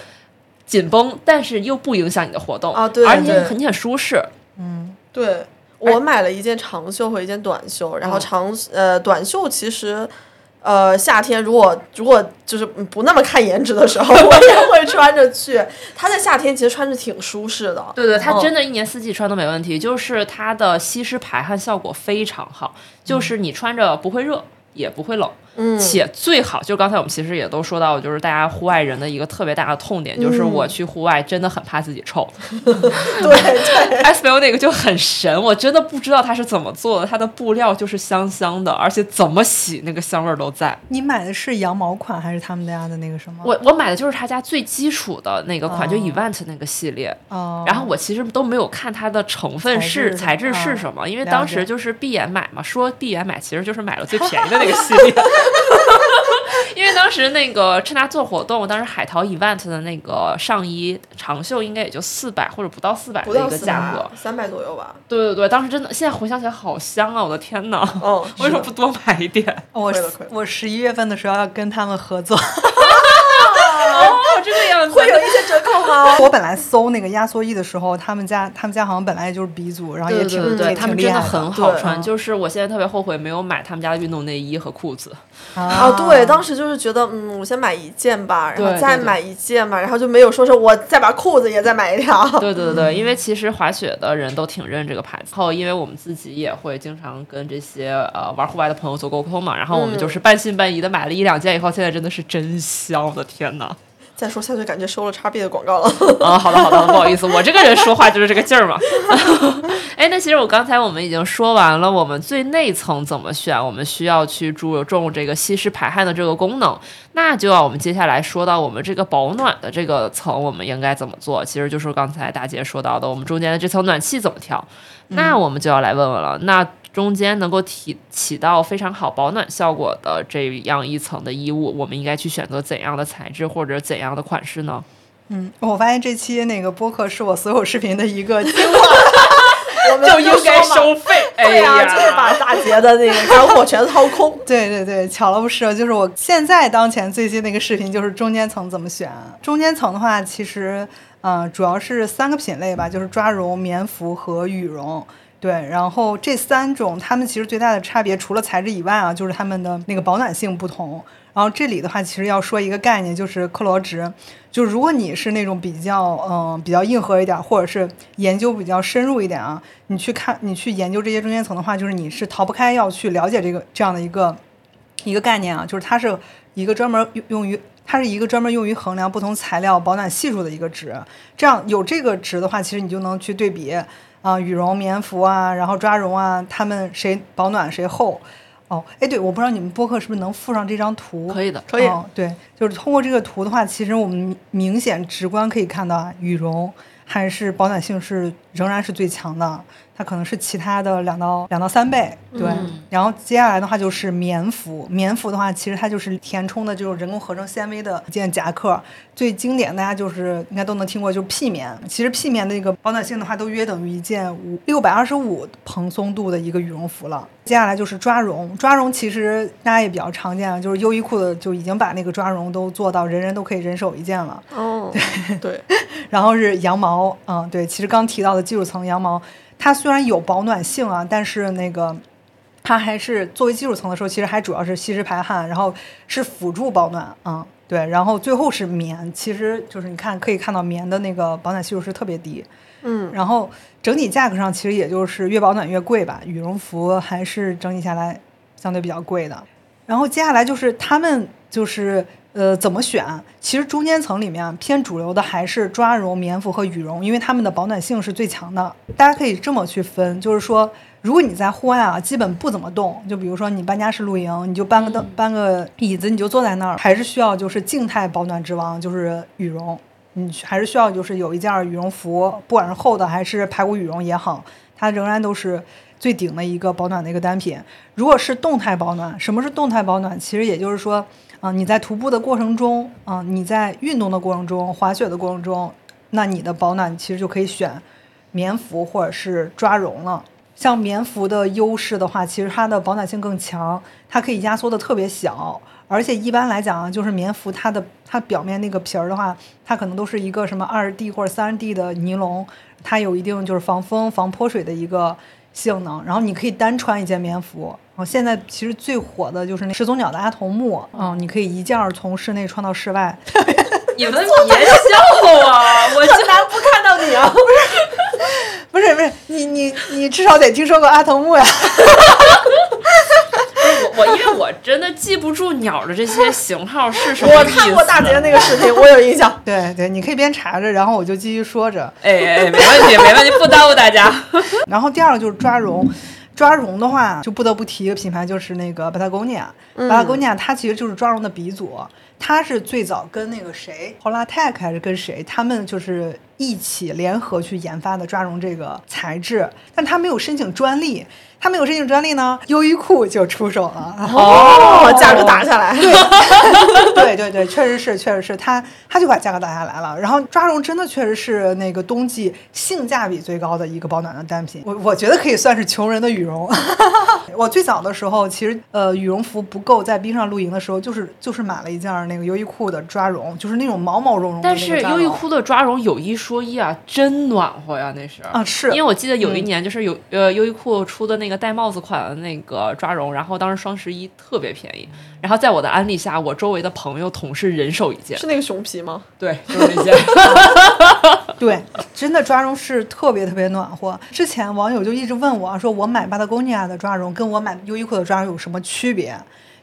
紧绷，但是又不影响你的活动啊对而且你很舒适。嗯对我买了一件长袖和一件短袖，然后嗯长呃短袖其实。呃，夏天如果如果就是不那么看颜值的时候，我也会穿着去。它在夏天其实穿着挺舒适的。对对，它嗯真的一年四季穿都没问题，就是它的吸湿排汗效果非常好，就是你穿着不会热。也不会冷，嗯且最好就刚才我们其实也都说到，就是大家户外人的一个特别大的痛点，就是嗯我去户外真的很怕自己臭。对对，S B O 那个就很神，我真的不知道它是怎么做的，它的布料就是香香的，而且怎么洗那个香味儿都在。你买的是羊毛款还是他们家的那个什么？我我买的就是他家最基础的那个款，就哦 Event 那个系列。哦，然后我其实都没有看它的成分是材质是什么，因为当时就是闭眼买嘛，说闭眼买其实就是买了最 便宜的那个系列。因为当时那个趁他做活动，当时海淘 Event 的那个上衣长袖应该也就四百或者不到四百的一个价格百。，三百左右吧。对对对，当时真的，现在回想起来好香啊！我的天哪，哦，为什么不多买一点？我我十一月份的时候要跟他们合作，哦，这个样子，会有一些折扣吗？我本来搜那个压缩衣的时候，他们家他们家好像本来也就是鼻祖，然后也挺对对对对，也他们真的挺厉害很好穿。就是我现在特别后悔没有买他们家的运动内衣和裤子。啊，啊对，当时就是觉得，嗯，我先买一件吧，然后再买一件吧，然后就没有说是我再把裤子也再买一条。对对对对，因为其实滑雪的人都挺认这个牌子，然后因为我们自己也会经常跟这些呃玩户外的朋友做沟通嘛，然后我们嗯就是半信半疑的买了一两件以后，现在真的是真香，我的天呐！再说下去，感觉收了叉 B 的广告了。啊，好的好的，不好意思，我这个人说话就是这个劲儿嘛。哎，那其实我刚才我们已经说完了，我们最内层怎么选，我们需要去注重这个吸湿排汗的这个功能，那就要我们接下来说到我们这个保暖的这个层，我们应该怎么做？其实就是刚才大姐说到的，我们中间的这层暖气怎么调。那我们就要来问问了，那中间能够提起到非常好保暖效果的这样一层的衣物，我们应该去选择怎样的材质或者怎样的款式呢？嗯，我发现这期那个播客是我所有视频的一个精华。我们就应该收费，哎对呀、呀，就是把大杰的那个干货全掏空。对对对，巧了不是，就是我现在当前最新的一个视频就是中间层怎么选。中间层的话，其实呃主要是三个品类吧，就是抓绒、棉服和羽绒。对，然后这三种它们其实最大的差别，除了材质以外啊，就是它们的那个保暖性不同。然后这里的话，其实要说一个概念，就是克罗值。就如果你是那种比较嗯、比较硬核一点，或者是研究比较深入一点啊，你去看你去研究这些中间层的话，就是你是逃不开要去了解这个这样的一个一个概念啊，就是它是一个专门用于。它是一个专门用于衡量不同材料保暖系数的一个值，这样有这个值的话，其实你就能去对比啊、羽绒、棉服啊，然后抓绒啊，他们谁保暖谁厚。哦，哎，对，我不知道你们播客是不是能附上这张图？可以的，可以哦，对，就是通过这个图的话，其实我们明明显直观可以看到啊，羽绒还是保暖性是仍然是最强的，它可能是其他的两到两到三倍。对，嗯然后接下来的话就是棉服，棉服的话其实它就是填充的这种人工合成纤维的一件夹克，最经典大家就是应该都能听过，就是 P 棉。其实 P 棉的一个保暖性的话，都约等于一件五六百二十五蓬松度的一个羽绒服了。接下来就是抓绒，抓绒其实大家也比较常见啊，就是优衣库的就已经把那个抓绒都做到人人都可以人手一件了。哦，对，然后是羊毛，嗯，对，其实刚提到的基础层羊毛，它虽然有保暖性啊，但是那个它还是作为基础层的时候，其实还主要是吸湿排汗，然后是辅助保暖，嗯，对，然后最后是棉，其实就是你看可以看到棉的那个保暖系数是特别低，嗯，然后整体价格上其实也就是越保暖越贵吧，羽绒服还是整体下来相对比较贵的。然后接下来就是他们就是呃怎么选？其实中间层里面偏主流的还是抓绒、棉服和羽绒，因为它们的保暖性是最强的。大家可以这么去分，就是说，如果你在户外啊，基本不怎么动，就比如说你搬家式露营，你就搬个凳、搬个椅子，你就坐在那儿，还是需要就是静态保暖之王，就是羽绒。你还是需要就是有一件羽绒服，不管是厚的还是排骨羽绒也好，它仍然都是最顶的一个保暖的一个单品。如果是动态保暖，什么是动态保暖？其实也就是说，啊、你在徒步的过程中，啊、你在运动的过程中，滑雪的过程中，那你的保暖其实就可以选棉服或者是抓绒了。像棉服的优势的话，其实它的保暖性更强，它可以压缩的特别小，而且一般来讲啊，就是棉服它的它表面那个皮儿的话，它可能都是一个什么二 D 或者三 D 的尼龙，它有一定就是防风防泼水的一个性能。然后你可以单穿一件棉服。然后现在其实最火的就是那始祖鸟的阿童木，嗯，你可以一件儿从室内穿到室外，你们别笑啊！我竟然不看到你啊！不是不是，你你你至少得听说过阿童木呀。我我因为我真的记不住鸟的这些型号是什么我。看过大杰那个视频，我有印象。对对，你可以边查着，然后我就继续说着。哎哎，没问题，没问题，不耽误大家。然后第二个就是抓绒，抓绒的话就不得不提一个品牌，就是那个 Patagonia。Patagonia 它其实就是抓绒的鼻祖，它是最早跟那个谁，Holatech 还是跟谁，他们就是一起联合去研发的抓绒这个材质，但他没有申请专利。他没有申请专利呢，优衣库就出手了。哦，价格打下来。对 对对对，确实是，确实是他，他就把价格打下来了。然后抓绒真的确实是那个冬季性价比最高的一个保暖的单品，我我觉得可以算是穷人的羽绒。我最早的时候，其实呃羽绒服不够，在冰上露营的时候，就是就是买了一件那个优衣库的抓绒，就是那种毛毛茸茸的但。是优衣库的抓绒有一说一啊，真暖和呀，那是啊是。因为我记得有一年就是有、呃优衣库出的那个戴帽子款的那个抓绒，然后当时双十一特别便宜，然后在我的安利下，我周围的朋友同事人手一件，是那个熊皮吗？对，就是那件。对，真的抓绒是特别特别暖和。之前网友就一直问我说，我买 Patagonia 的抓绒跟我买优衣库的抓绒有什么区别？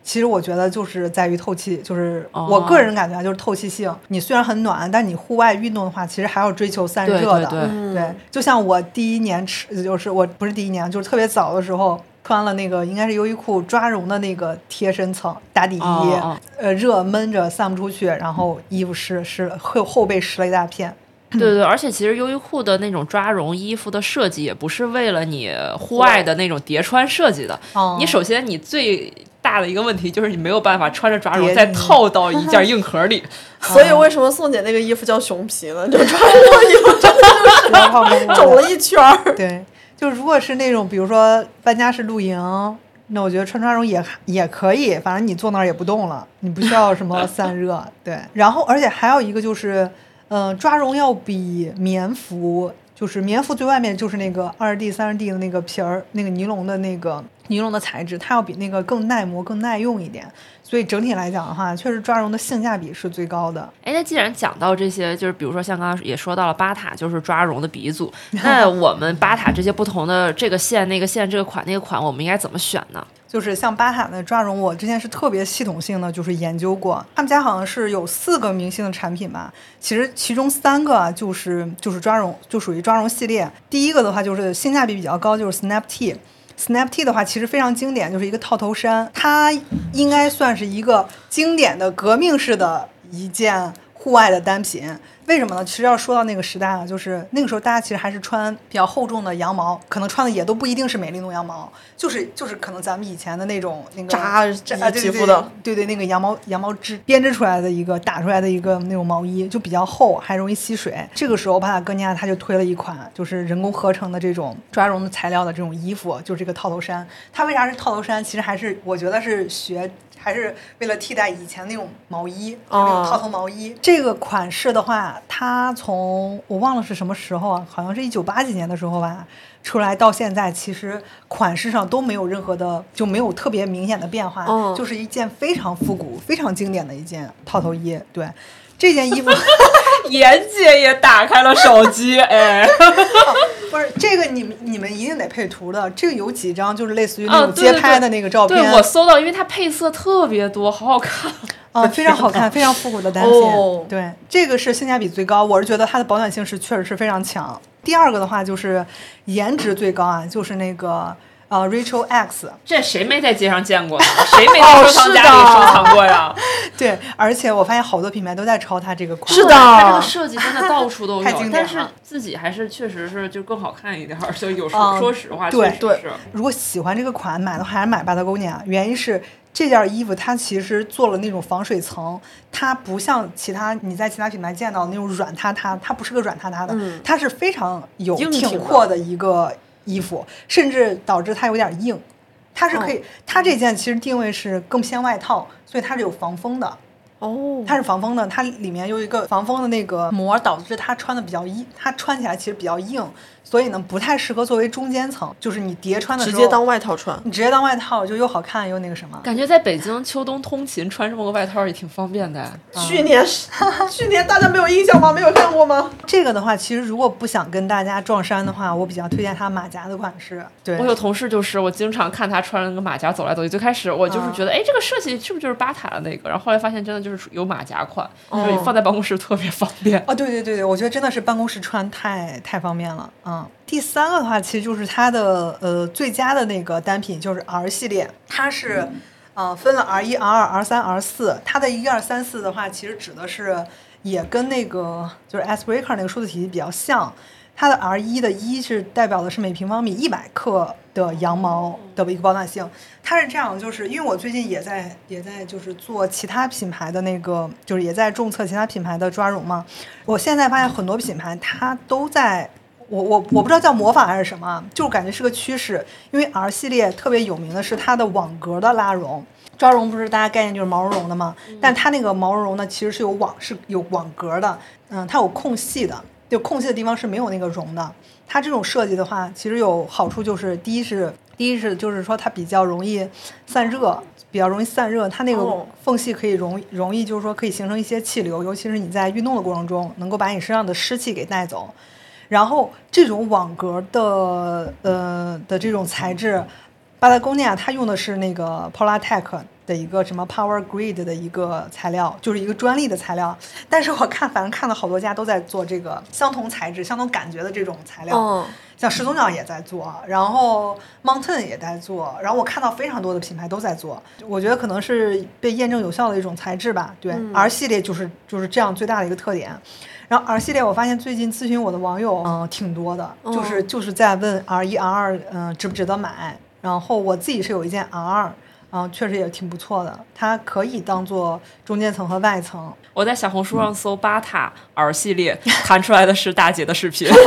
其实我觉得就是在于透气，就是我个人感觉啊，就是透气性。你虽然很暖，但你户外运动的话，其实还要追求散热的。对对对就像我第一年吃，就是我不是第一年，就是特别早的时候。穿了那个应该是优衣库抓绒的那个贴身层打底衣，哦哦呃，热闷着散不出去，然后衣服湿湿后后背湿了一大片。对对，而且其实优衣库的那种抓绒衣服的设计，也不是为了你户外的那种叠穿设计的。哦你首先你最大的一个问题就是你没有办法穿着抓绒再套到一件 硬壳里。所以为什么宋姐那个衣服叫熊皮呢？就穿这套衣服真的然后那个肿了一圈儿。对，就如果是那种比如说搬家式露营，那我觉得穿抓绒也也可以，反正你坐那儿也不动了，你不需要什么散热。对，然后而且还有一个就是，嗯、抓绒要比棉服。就是棉服最外面就是那个二 D、三 D 的那个皮儿，那个尼龙的那个 尼龙的材质，它要比那个更耐磨、更耐用一点。所以整体来讲的话，确实抓绒的性价比是最高的。哎，那既然讲到这些，就是比如说像刚刚也说到了巴塔，就是抓绒的鼻祖。那我们巴塔这些不同的这个线、那个线、这个款、那个款，我们应该怎么选呢？就是像巴塔的抓绒，我之前是特别系统性的，就是研究过。他们家好像是有四个明星的产品吧，其实其中三个啊就是就是抓绒，就属于抓绒系列。第一个的话就是性价比比较高，就是 Snap T。Snap T 的话其实非常经典，就是一个套头衫，它应该算是一个经典的革命式的一件户外的单品。为什么呢？其实要说到那个时代啊，就是那个时候大家其实还是穿比较厚重的羊毛，可能穿的也都不一定是美利诺羊毛，就是就是可能咱们以前的那种那个扎扎皮肤的对对，那个羊毛羊毛织编织出来的一个打出来的一个那种毛衣，就比较厚，还容易吸水。这个时候，巴塔哥尼亚他就推了一款就是人工合成的这种抓绒的材料的这种衣服，就是这个套头衫。它为啥是套头衫？其实还是我觉得是学。还是为了替代以前那种毛衣，就那种哦套头毛衣。这个款式的话，它从我忘了是什么时候啊，好像是一九八几年的时候吧，出来到现在，其实款式上都没有任何的，就没有特别明显的变化，哦就是一件非常复古、非常经典的一件套头衣。对，这件衣服 妍姐也打开了手机，哎，不是这个，你们你们一定得配图的。这个有几张就是类似于那种街拍的那个照片，对我搜到，因为它配色特别多，好好看。啊，非常好看，非常复古的单品。哦对，这个是性价比最高，我是觉得它的保暖性是确实是非常强。第二个的话就是颜值最高啊，就是那个呃 Rachel X，这谁没在街上见过呢？谁没哦在收藏夹里收藏过呀？对，而且我发现好多品牌都在抄它这个款。是的它这个设计真的到处都 太经有，但是自己还是确实是就更好看一点儿。就有时候嗯说实话，对确实对是。如果喜欢这个款，买的话还是买巴塔哥尼亚，原因是这件衣服它其实做了那种防水层，它不像其他你在其他品牌见到的那种软塌塌，它不是个软塌塌的，嗯它是非常有挺阔的一个衣服，甚至导致它有点硬。它是可以，它这件其实定位是更偏外套，所以它是有防风的。哦，它是防风的，它里面有一个防风的那个膜，导致它穿的比较硬，它穿起来其实比较硬，所以呢不太适合作为中间层，就是你叠穿的时候直接当外套穿。你直接当外套就又好看又那个什么。感觉在北京秋冬通勤穿这么个外套也挺方便的。去年是 去年大家没有印象吗？没有看过吗？这个的话，其实如果不想跟大家撞衫的话，我比较推荐它马甲的款式。对，我有同事就是，我经常看他穿那个马甲走来走去。最开始我就是觉得，哎、这个设计是不是就是巴塔的那个？然后后来发现真的就是有马甲款，就是放在办公室特别方便。哦，对对对对，我觉得真的是办公室穿太太方便了。嗯，第三个的话，其实就是它的呃最佳的那个单品，就是 R 系列，它是呃分了 R 一、R 二、R 三、R 四。它的一二三四的话，其实指的是也跟那个就是 S Breaker 那个数字体系比较像。它的 R 一的一是代表的是每平方米一百克的羊毛的一个保暖性。它是这样，就是因为我最近也在也在就是做其他品牌的那个，就是也在重测其他品牌的抓绒嘛。我现在发现很多品牌它都在。我我我不知道叫模仿还是什么，就是感觉是个趋势。因为 R 系列特别有名的是它的网格的拉绒，抓绒不是大家概念就是毛茸茸的吗，但它那个毛茸茸呢其实是有网是有网格的，嗯，它有空隙的，就空隙的地方是没有那个绒的。它这种设计的话，其实有好处就是，第一是第一是就是说它比较容易散热，比较容易散热，它那个哦缝隙可以容易容易就是说可以形成一些气流，尤其是你在运动的过程中，能够把你身上的湿气给带走。然后这种网格的呃的这种材质，巴达贡尼亚它用的是那个 Polartec 的一个什么 Power Grid 的一个材料，就是一个专利的材料。但是我看反正看了好多家都在做这个相同材质、相同感觉的这种材料。嗯，像始祖鸟也在做，然后 Mountain 也在做，然后我看到非常多的品牌都在做，我觉得可能是被验证有效的一种材质吧。对、R 系列就是就是这样最大的一个特点。然后 R 系列，我发现最近咨询我的网友，嗯、挺多的，就是就是在问 R 一、R 二，嗯，值不值得买。然后我自己是有一件 R 二，嗯，确实也挺不错的，它可以当做中间层和外层。我在小红书上搜巴塔 R 系列，弹出来的是大姐的视频。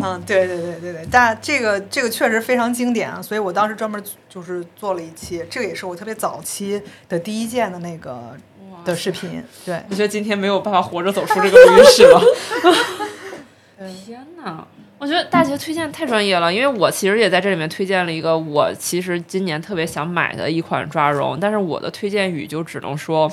嗯，对对对对对，但这个这个确实非常经典啊，所以我当时专门就是做了一期，这个也是我特别早期的第一件的那个的视频。对，我觉得今天没有办法活着走出这个录音室了。天哪！我觉得大姐推荐太专业了，因为我其实也在这里面推荐了一个我其实今年特别想买的一款抓绒，但是我的推荐语就只能说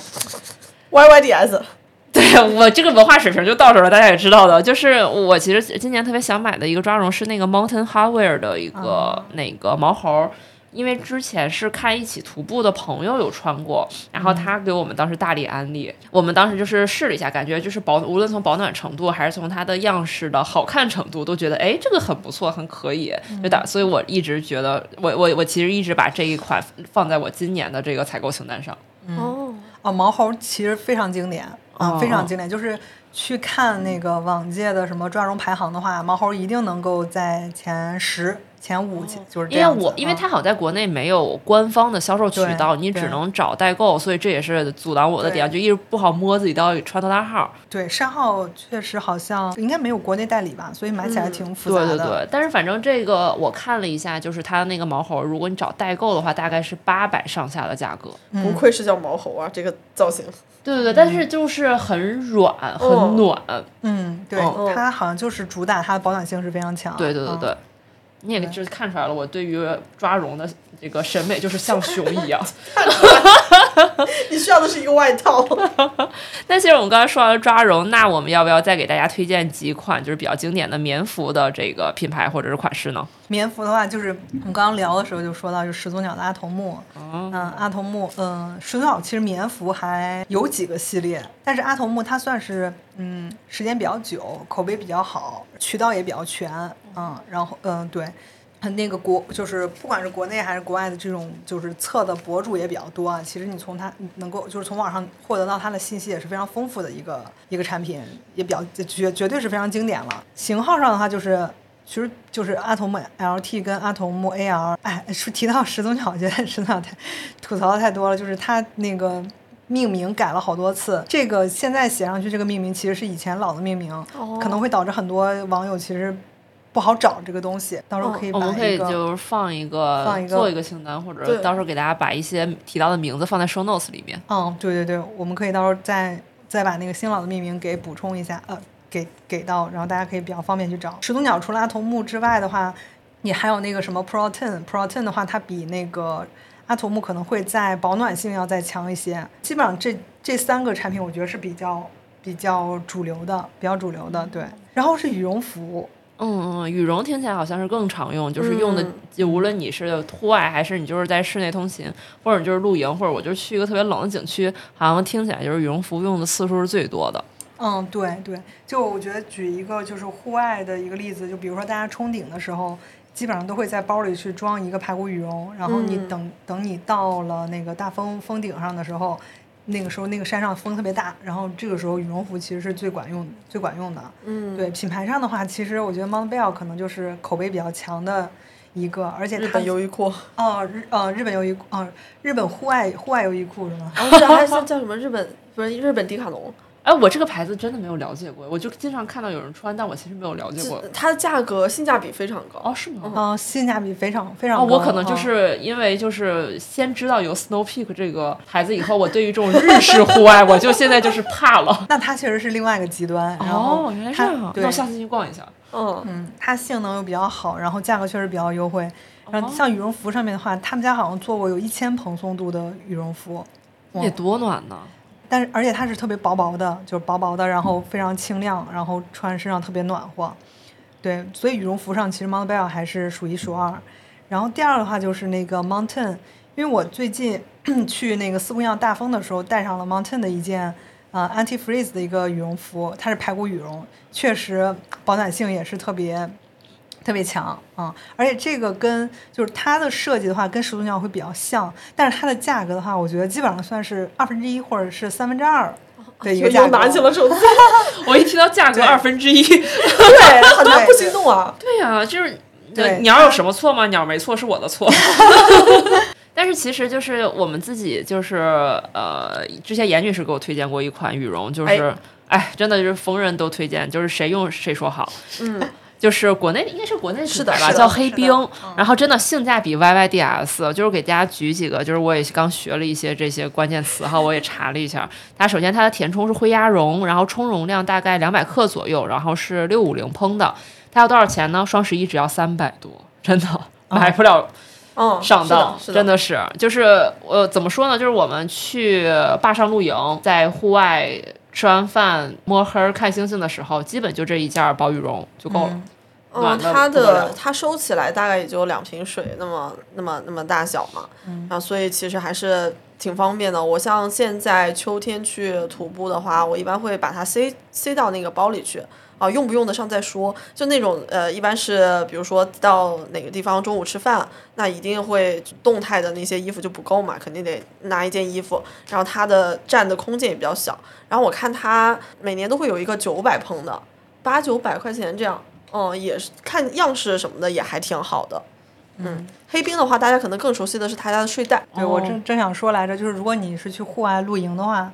，Y Y D S，对我这个文化水平就到这儿了，大家也知道的，就是我其实今年特别想买的一个抓绒是那个 Mountain Hardware 的一个、那个毛猴。因为之前是看一起徒步的朋友有穿过，然后他给我们当时大力安利，我们当时就是试了一下，感觉就是保无论从保暖程度还是从它的样式的好看程度，都觉得哎这个很不错，很可以，就打，所以我一直觉得我我我其实一直把这一款放在我今年的这个采购清单上。哦，哦，毛猴其实非常经典啊、哦非常经典。就是去看那个往届的什么抓绒排行的话，毛猴一定能够在前十、前五，就是这因为样。我因为啊它好像在国内没有官方的销售渠道，你只能找代购，所以这也是阻挡我的点，就一直不好摸自己到底穿多大号。对山号确实好像应该没有国内代理吧，所以买起来挺复杂的。对对对，但是反正这个我看了一下，就是它那个毛猴，如果你找代购的话，大概是八百上下的价格。不愧是叫毛猴啊，这个造型。对对对，但是就是很软，哦很暖。嗯，对，哦它好像就是主打它的保暖性是非常强。嗯对对对对，你也就是看出来了，我对于抓绒的这个审美就是像熊一样。你需要的是一个外套。那其实我们刚才说完了抓绒，那我们要不要再给大家推荐几款就是比较经典的棉服的这个品牌或者是款式呢？棉服的话，就是我们刚刚聊的时候就说到，就始祖鸟的阿童木。哦嗯，阿童木，嗯，始祖鸟其实棉服还有几个系列，但是阿童木它算是嗯时间比较久，口碑比较好，渠道也比较全，嗯，然后嗯对。那个国就是不管是国内还是国外的这种就是测的博主也比较多啊。其实你从它能够就是从网上获得到它的信息也是非常丰富的一个一个产品，也比较绝绝对是非常经典了。型号上的话就是。其实就是阿童木 LT 跟阿童木 AR，哎，说提到始祖鸟，我觉得始祖鸟太吐槽的太多了，就是它那个命名改了好多次，这个现在写上去这个命名其实是以前老的命名，哦可能会导致很多网友其实不好找这个东西，到时候可以把我们可以一个、就是放一个放一个做一个清单，或者到时候给大家把一些提到的名字放在 show notes 里面。嗯，对对对，我们可以到时候再再把那个新老的命名给补充一下，呃，给给到，然后大家可以比较方便去找。始祖鸟除了阿童木之外的话，你还有那个什么 Pro Ten，Pro Ten 的话，它比那个阿童木可能会在保暖性要再强一些。基本上这这三个产品，我觉得是比较比较主流的，比较主流的，对。然后是羽绒服，嗯嗯，羽绒听起来好像是更常用，就是用的，嗯。就无论你是户外还是你就是在室内通勤，或者你就是露营，或者我就是去一个特别冷的景区，好像听起来就是羽绒服用的次数是最多的。嗯，对对，就我觉得举一个就是户外的一个例子，就比如说大家冲顶的时候，基本上都会在包里去装一个排骨羽绒，然后你嗯。等、等你到了那个大峰峰顶上的时候，那个时候那个山上风特别大，然后这个时候羽绒服其实是最管用最管用的。嗯，对品牌上的话，其实我觉得 Montbell 可能就是口碑比较强的一个，而且它日本优衣库，哦日呃日本优衣库哦日本户外户外优衣库是吗？然后这还是叫什么日本不是日本迪卡侬，哎，我这个牌子真的没有了解过，我就经常看到有人穿，但我其实没有了解过。它的价格性价比非常高。哦，是吗？嗯、性价比非常非常哦，高。我可能就嗯是因为就是先知道有 Snow Peak 这个牌子以后，我对于这种日式户外，我就现在就是怕了。那它确实是另外一个极端。然后哦，原来是这样，对那我下次去逛一下。嗯，嗯，它性能又比较好，然后价格确实比较优惠。然哦后像羽绒服上面的话，他们家好像做过有一千蓬松度的羽绒服，那得多暖呢！但是而且它是特别薄薄的，就是薄薄的，然后非常清亮，然后穿身上特别暖和。对，所以羽绒服上其实 Montbell 还是数一数二。然后第二的话就是那个 Mountain，因为我最近去那个四姑娘大风的时候带上了 Mountain 的一件呃 anti freeze 的一个羽绒服，它是排骨羽绒，确实保暖性也是特别特别强啊、而且这个跟就是它的设计的话跟始祖鸟会比较像，但是它的价格的话，我觉得基本上算是二分之一或者是三分之二的一个价拿起了手机，我一提到价格二分之一，对，很难不心动啊。对呀、就是对鸟有什么错吗？鸟没错，是我的错。但是其实就是我们自己就是呃，之前严女士给我推荐过一款羽绒，就是哎真的就是逢人都推荐，就是谁用谁说好。嗯，就是国内应该是国内是的吧，叫黑冰嗯，然后真的性价比 YYDS，就是给大家举几个，就是我也刚学了一些这些关键词哈，我也查了一下。它首先它的填充是灰鸭绒，然后充绒量大概两百克左右，然后是六五零蓬的，它要多少钱呢？双十一只要三百多，真的买不了嗯，上当，真的是，就是呃，怎么说呢？就是我们去坝上露营，在户外吃完饭摸黑儿看星星的时候，基本就这一件薄羽绒就够了。嗯嗯，它的它收起来大概也就两瓶水那么那么那么大小嘛，然后所以其实还是挺方便的。我像现在秋天去徒步的话，我一般会把它塞塞到那个包里去。啊，用不用得上再说。就那种呃，一般是比如说到哪个地方中午吃饭，那一定会动态的那些衣服就不够嘛，肯定得拿一件衣服。然后它的占的空间也比较小。然后我看它每年都会有一个九百蓬的，八九百块钱这样，嗯，也是看样式什么的也还挺好的。嗯，黑冰的话，大家可能更熟悉的是他家的睡袋。对我正正想说来着，就是如果你是去户外露营的话，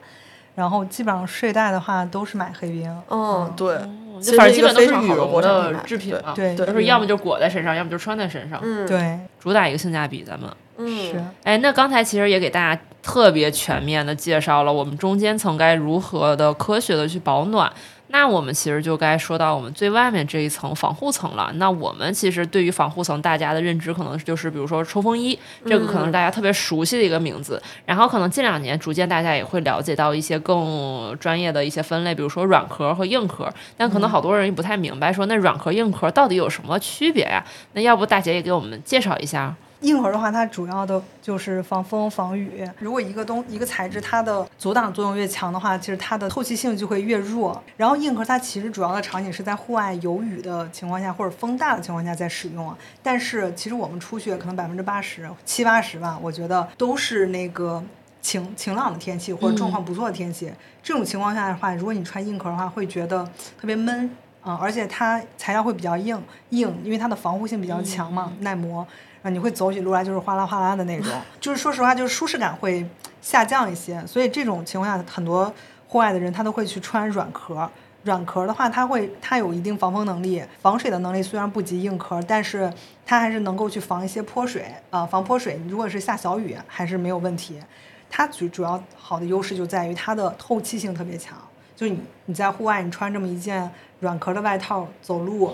然后基本上睡袋的话都是买黑冰。嗯，对。就反正基本都是羽绒绒的制品嘛，对，就是要么就裹在身上，要么就穿在身上，嗯，对，主打一个性价比，咱们，嗯，是，哎，那刚才其实也给大家特别全面的介绍了我们中间层该如何的科学的去保暖。那我们其实就该说到我们最外面这一层防护层了。那我们其实对于防护层，大家的认知可能就是比如说冲锋衣，这个可能是大家特别熟悉的一个名字。然后可能近两年逐渐大家也会了解到一些更专业的一些分类，比如说软壳和硬壳。但可能好多人也不太明白，说那软壳硬壳到底有什么区别呀？那要不大姐也给我们介绍一下。硬壳的话，它主要的就是防风防雨。如果一个东一个材质它的阻挡作用越强的话，其实它的透气性就会越弱。然后硬壳它其实主要的场景是在户外有雨的情况下或者风大的情况下在使用啊。但是其实我们出去可能百分之八十七八十吧，我觉得都是那个晴晴朗的天气或者状况不错的天气。这种情况下的话，如果你穿硬壳的话，会觉得特别闷啊，而且它材料会比较硬硬，因为它的防护性比较强嘛，耐磨。啊，你会走起路来就是哗啦哗啦的那种，就是说实话，就是舒适感会下降一些。所以这种情况下，很多户外的人他都会去穿软壳。软壳的话，它会它有一定防风能力，防水的能力虽然不及硬壳，但是它还是能够去防一些泼水啊，防泼水。如果是下小雨，还是没有问题。它主主要好的优势就在于它的透气性特别强，就是你你在户外你穿这么一件软壳的外套走路，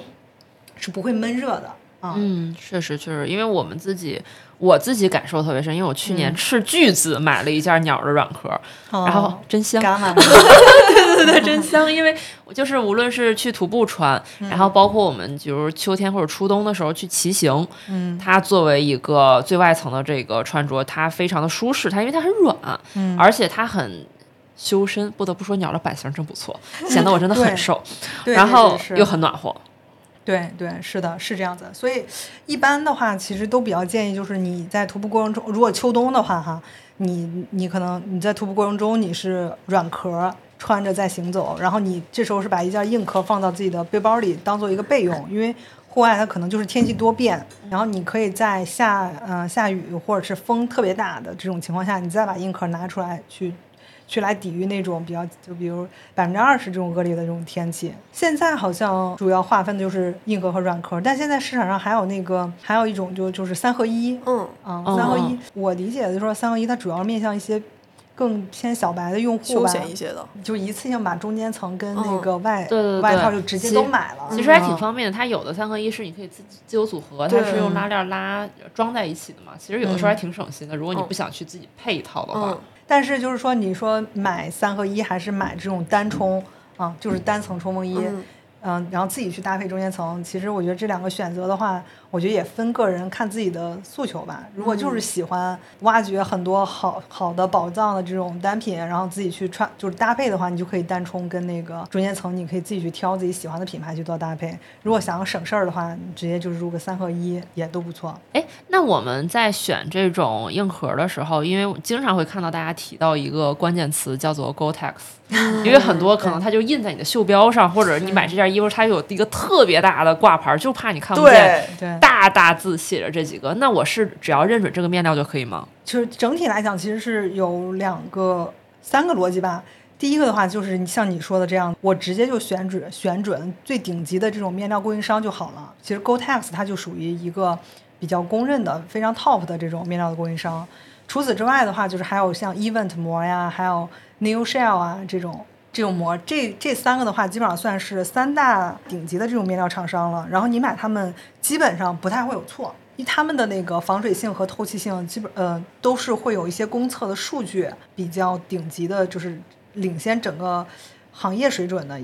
是不会闷热的。嗯，确实确实，因为我们自己，我自己感受特别深，因为我去年斥巨资买了一件鸟的软壳，然后真香，对对对，真香。因为我就是无论是去徒步穿，然后包括我们比如秋天或者初冬的时候去骑行，嗯，它作为一个最外层的这个穿着，它非常的舒适，它因为它很软，嗯，而且它很修身。不得不说，鸟的版型真不错，显得我真的很瘦，然后又很暖和。对对，是的，是这样子。所以一般的话，其实都比较建议，就是你在徒步过程中，如果秋冬的话，哈，你你可能你在徒步过程中你是软壳穿着在行走，然后你这时候是把一件硬壳放到自己的背包里当做一个备用，因为户外它可能就是天气多变，然后你可以在下嗯下雨或者是风特别大的这种情况下，你再把硬壳拿出来去。去来抵御那种比较，就比如百分之二十这种恶劣的这种天气。现在好像主要划分的就是硬壳和软壳，但现在市场上还有那个还有一种就就是三合一。嗯啊，三合一，我理解的就是说三合一它主要面向一些更偏小白的用户吧，休闲一些的，就一次性把中间层跟那个外对对外套就直接都买了。其实还挺方便的，它有的三合一是你可以自己自由组合，它是用拉链拉装在一起的嘛。其实有的时候还挺省心的，如果你不想去自己配一套的话。但是就是说，你说买三合一还是买这种单冲啊？就是单层冲锋衣，嗯，然后自己去搭配中间层。其实我觉得这两个选择的话。我觉得也分个人看自己的诉求吧。如果就是喜欢挖掘很多好好的宝藏的这种单品，然后自己去穿就是搭配的话，你就可以单冲跟那个中间层，你可以自己去挑自己喜欢的品牌去做搭配。如果想要省事儿的话，你直接就是入个三合一也都不错。哎，那我们在选这种硬壳的时候，因为我经常会看到大家提到一个关键词叫做 Gore-Tex，因为很多可能它就印在你的袖标上，或者你买这件衣服它有一个特别大的挂牌，就怕你看不见。对。大大字写着这几个，那我是只要认准这个面料就可以吗？就是整体来讲，其实是有两个、三个逻辑吧。第一个的话，就是你像你说的这样，我直接就选准选准最顶级的这种面料供应商就好了。其实 Go Tex 它就属于一个比较公认的、非常 top 的这种面料的供应商。除此之外的话，就是还有像 Event 膜呀，还有 New Shell 啊这种。这种膜，这这三个的话，基本上算是三大顶级的这种面料厂商了。然后你买它们，基本上不太会有错，因为他们的那个防水性和透气性，基本呃都是会有一些公测的数据，比较顶级的，就是领先整个行业水准的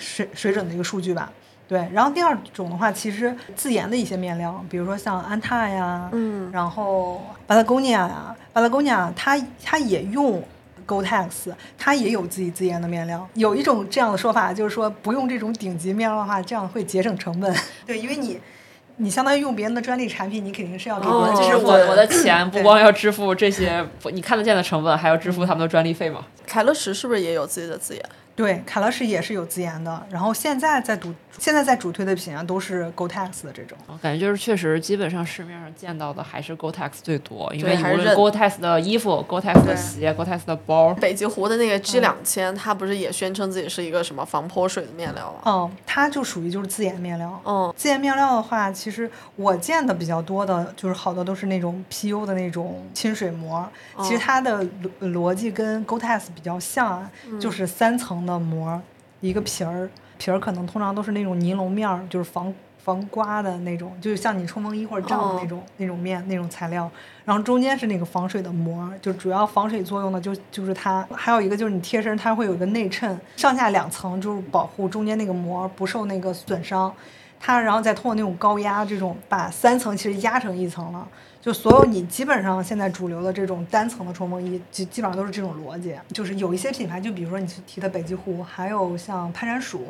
水 水准的一个数据吧。对，然后第二种的话，其实自研的一些面料，比如说像安踏呀，嗯然后巴塔哥尼亚呀，巴塔哥尼亚它它也用 Gore-Tex，它也有自己自研的面料。有一种这样的说法，就是说不用这种顶级面料的话，这样会节省成本。对，因为你 你相当于用别人的专利产品，你肯定是要给别人哦就是我我的钱 不光要支付这些你看得见的成本，还要支付他们的专利费嘛。凯乐石是不是也有自己的字眼？对，凯乐石也是有自研的。然后现在在主现在在主推的品啊，都是 Gore-Tex 的这种。我感觉就是确实，基本上市面上见到的还是 Gore-Tex 最多，因为无论还是 Gore-Tex 的衣服、Gore-Tex 的鞋、Gore-Tex 的包，北极狐的那个 G 两千，它不是也宣称自己是一个什么防泼水的面料吗？嗯，它就属于就是自研面料。嗯，自研面料的话，其实我见的比较多的，就是好多都是那种 PU 的那种亲水膜。其实它的逻逻辑跟 Gore-Tex 比较像啊，就是三层的膜，一个皮儿，皮儿可能通常都是那种尼龙面儿，就是防防刮的那种，就是像你冲锋衣或者帐的那种、那种面那种材料。然后中间是那个防水的膜，就主要防水作用的就就是它。还有一个就是你贴身，它会有一个内衬，上下两层就是保护中间那个膜不受那个损伤。它然后再通过那种高压这种把三层其实压成一层了。就所有你基本上现在主流的这种单层的冲锋衣，基基本上都是这种逻辑。就是有一些品牌，就比如说你提的北极狐，还有像攀山鼠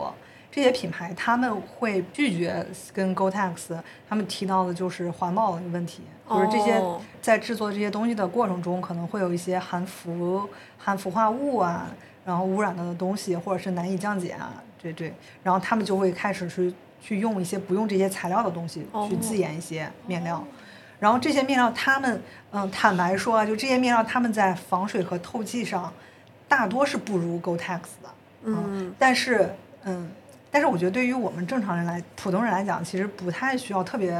这些品牌，他们会拒绝跟 Gore-Tex 他们提到的就是环保的问题，就是这些哦在制作这些东西的过程中，可能会有一些含氟、含氟化物啊，然后污染的东西，或者是难以降解啊，对对，然后他们就会开始去去用一些不用这些材料的东西去自研一些面料。然后这些面料，他们嗯，坦白说啊，就这些面料，他们在防水和透气上，大多是不如 Gore-Tex 的。嗯，但是嗯，但是我觉得对于我们正常人来，普通人来讲，其实不太需要特别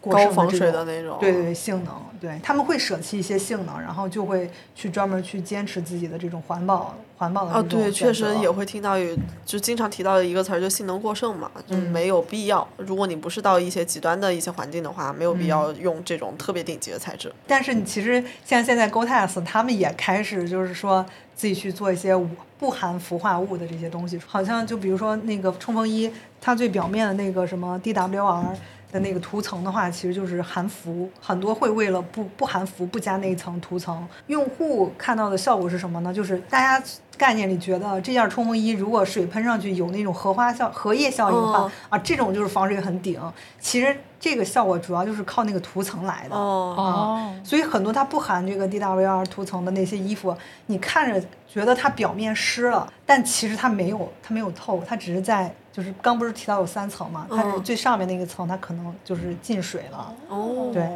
过高防水的那种。对对对，性能，对他们会舍弃一些性能，然后就会去专门去坚持自己的这种环保环保的哦，对，确实也会听到有，就经常提到的一个词儿，就性能过剩嘛，就嗯没有必要。如果你不是到一些极端的一些环境的话，没有必嗯要用这种特别顶级的材质。但是你其实像现在 Gore-Tex 他们也开始就是说自己去做一些无不含氟化物的这些东西，好像就比如说那个冲锋衣，它最表面的那个什么 DWR 的那个涂层的话，其实就是含氟，很多会为了不不含氟不加那一层涂层。用户看到的效果是什么呢？就是大家概念里觉得这件冲锋衣如果水喷上去有那种荷花效荷叶效应的话，哦啊，这种就是防水很顶。其实这个效果主要就是靠那个涂层来的。哦，哦，所以很多它不含这个 DWR 涂层的那些衣服，你看着觉得它表面湿了，但其实它没有，它没有透，它只是在就是刚不是提到有三层嘛，它是嗯最上面那个层，它可能就是进水了。哦，对，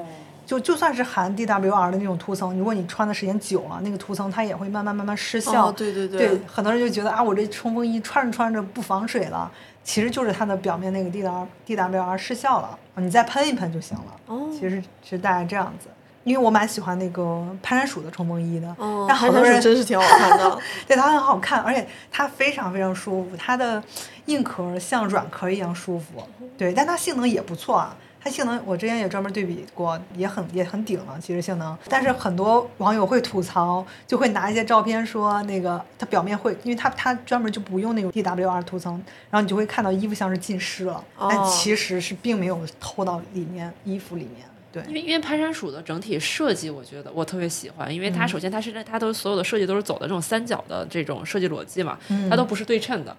就就算是含 DWR 的那种涂层，如果你穿的时间久了，那个涂层它也会慢慢慢慢失效。哦，对对对，很多人就觉得啊，我这冲锋衣穿着穿着不防水了，其实就是它的表面那个 DW DWR 失效了，你再喷一喷就行了。哦其实是大概这样子。因为我蛮喜欢那个攀山鼠的冲锋衣的，哦，但好多人真是挺好看的。对它很好看，而且它非常非常舒服，它的硬壳像软壳一样舒服。对，但它性能也不错啊。它性能我之前也专门对比过，也很也很顶了，其实性能。但是很多网友会吐槽，就会拿一些照片说那个它表面会，因为它它专门就不用那种 DWR 涂层，然后你就会看到衣服像是浸湿了，但哦其实是并没有透到里面衣服里面。对，因为因为攀山鼠的整体设计，我觉得我特别喜欢，因为嗯它首先它是它都所有的设计都是走的这种三角的这种设计逻辑嘛，嗯它都不是对称的。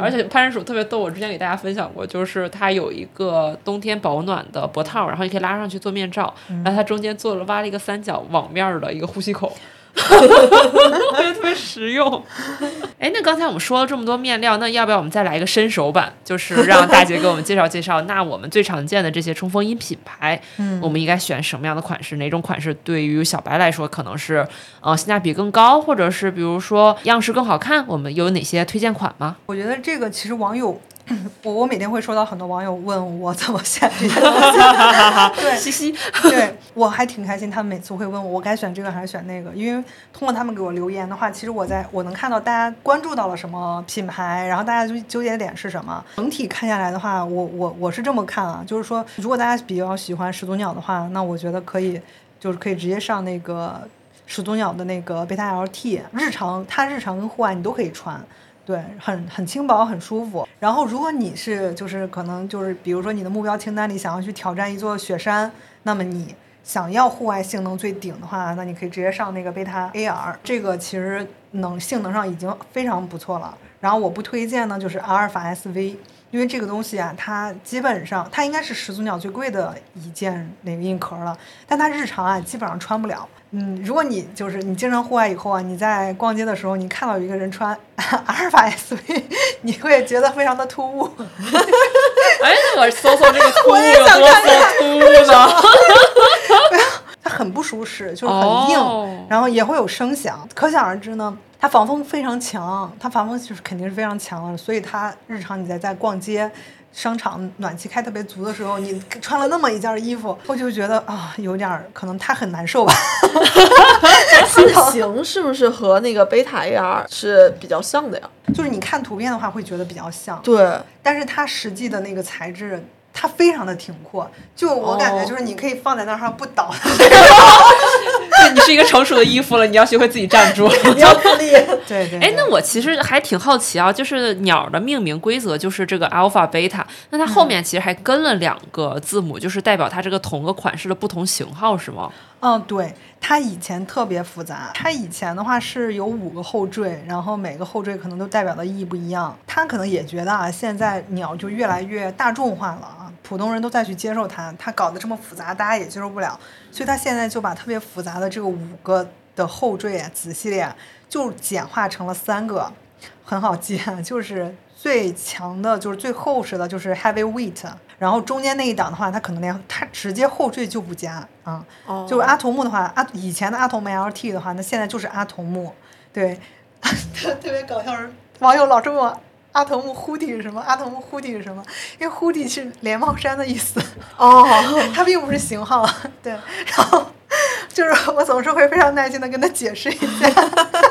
而且攀山鼠特别逗，我之前给大家分享过，就是它有一个冬天保暖的脖套，然后你可以拉上去做面罩，嗯然后它中间做了挖了一个三角网面的一个呼吸口。我觉得特别实用。哎，那刚才我们说了这么多面料，那要不要我们再来一个伸手版，就是让大姐给我们介绍介绍，那我们最常见的这些冲锋衣品牌，嗯我们应该选什么样的款式？哪种款式对于小白来说可能是呃性价比更高，或者是比如说样式更好看？我们有哪些推荐款吗？我觉得这个其实网友，我我每天会收到很多网友问我怎么选这些东西，对，嘻嘻，对我还挺开心，他们每次会问我我该选这个还是选那个，因为通过他们给我留言的话，其实我在我能看到大家关注到了什么品牌，然后大家就纠结点是什么。整体看下来的话，我我我是这么看啊，就是说如果大家比较喜欢始祖鸟的话，那我觉得可以就是可以直接上那个始祖鸟的那个贝塔 LT，日常它日常跟户外你都可以穿。对，很很轻薄，很舒服。然后如果你是就是可能就是比如说你的目标清单里想要去挑战一座雪山，那么你想要户外性能最顶的话，那你可以直接上那个贝塔 AR，这个其实能性能上已经非常不错了。然后我不推荐呢，就是阿尔法 SV，因为这个东西啊，它基本上它应该是始祖鸟最贵的一件那个硬壳了，但它日常啊基本上穿不了。嗯，如果你就是你经常户外以后啊，你在逛街的时候，你看到有一个人穿 阿尔法 SV，你会觉得非常的突兀。哎，那我搜搜这个突兀有想多突兀呢？它很不舒适，就是很硬，哦然后也会有声响，可想而知呢。它防风非常强，它防风就是肯定是非常强的，所以它日常你在在逛街、商场暖气开特别足的时候，你穿了那么一件衣服，我就觉得啊，有点儿可能它很难受吧。型是不是和那个贝塔 AR 是比较像的呀？就是你看图片的话，会觉得比较像，对，但是它实际的那个材质。它非常的挺阔，就我感觉就是你可以放在那儿它不倒，对你是一个成熟的衣服了，你要学会自己站住。你要自立。对对。哎，那我其实还挺好奇啊，就是鸟的命名规则就是这个 alpha beta，那它后面其实还跟了两个字母，就是代表它这个同个款式的不同型号，是吗？嗯，对，它以前特别复杂。它以前的话是有五个后缀，然后每个后缀可能都代表的意义不一样。它可能也觉得啊，现在鸟就越来越大众化了啊，普通人都在去接受它，它搞得这么复杂，大家也接受不了，所以它现在就把特别复杂的这个五个的后缀啊、子系列啊，就简化成了三个，很好记啊，就是最强的，就是最厚实的，就是 heavy weight。然后中间那一档的话，它可能连它直接后缀就不加啊，哦。就是阿童木的话，阿以前的阿童木 LT 的话，那现在就是阿童木，对，特 特别搞笑是 网友老这么问阿童木 hoodie 是什么？阿童木 hoodie 是什么？因为 hoodie 是连帽衫的意思，哦，它并不是型号，对，然后就是我总是会非常耐心的跟他解释一下，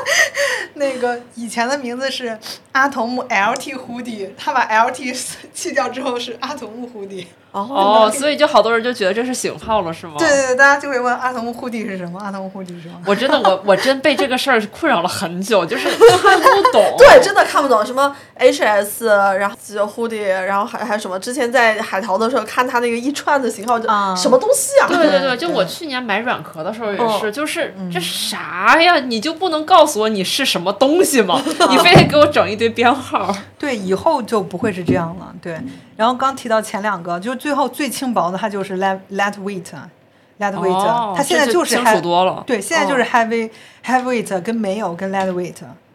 那个以前的名字是阿童木 LT hoodie，他把 LT 去掉之后是阿童木 hoodie。哦，所以就好多人就觉得这是型号了，是吗？对对对，大家就会问阿童木 hoodie 是什么？阿童木 hoodie 是什么？我真的，我我真被这个事儿困扰了很久，就是 看不懂。对，真的看不懂什么 HS，然后就 hoodie，然后还还有什么？之前在海淘的时候看它那个一串的型号，就啊什么东西啊？对对对，就我去年买软壳的时候也是，嗯就是这啥呀？你就不能告诉我你是什么东西吗？你非得给我整一堆编号。对，以后就不会是这样了。对，然后刚提到前两个，就是最后最轻薄的，它就是 light lightweight，lightweight，、哦它现在就是 heavy- 楚多了。对，现在就是 heavy、heavyweight 跟没有跟 lightweight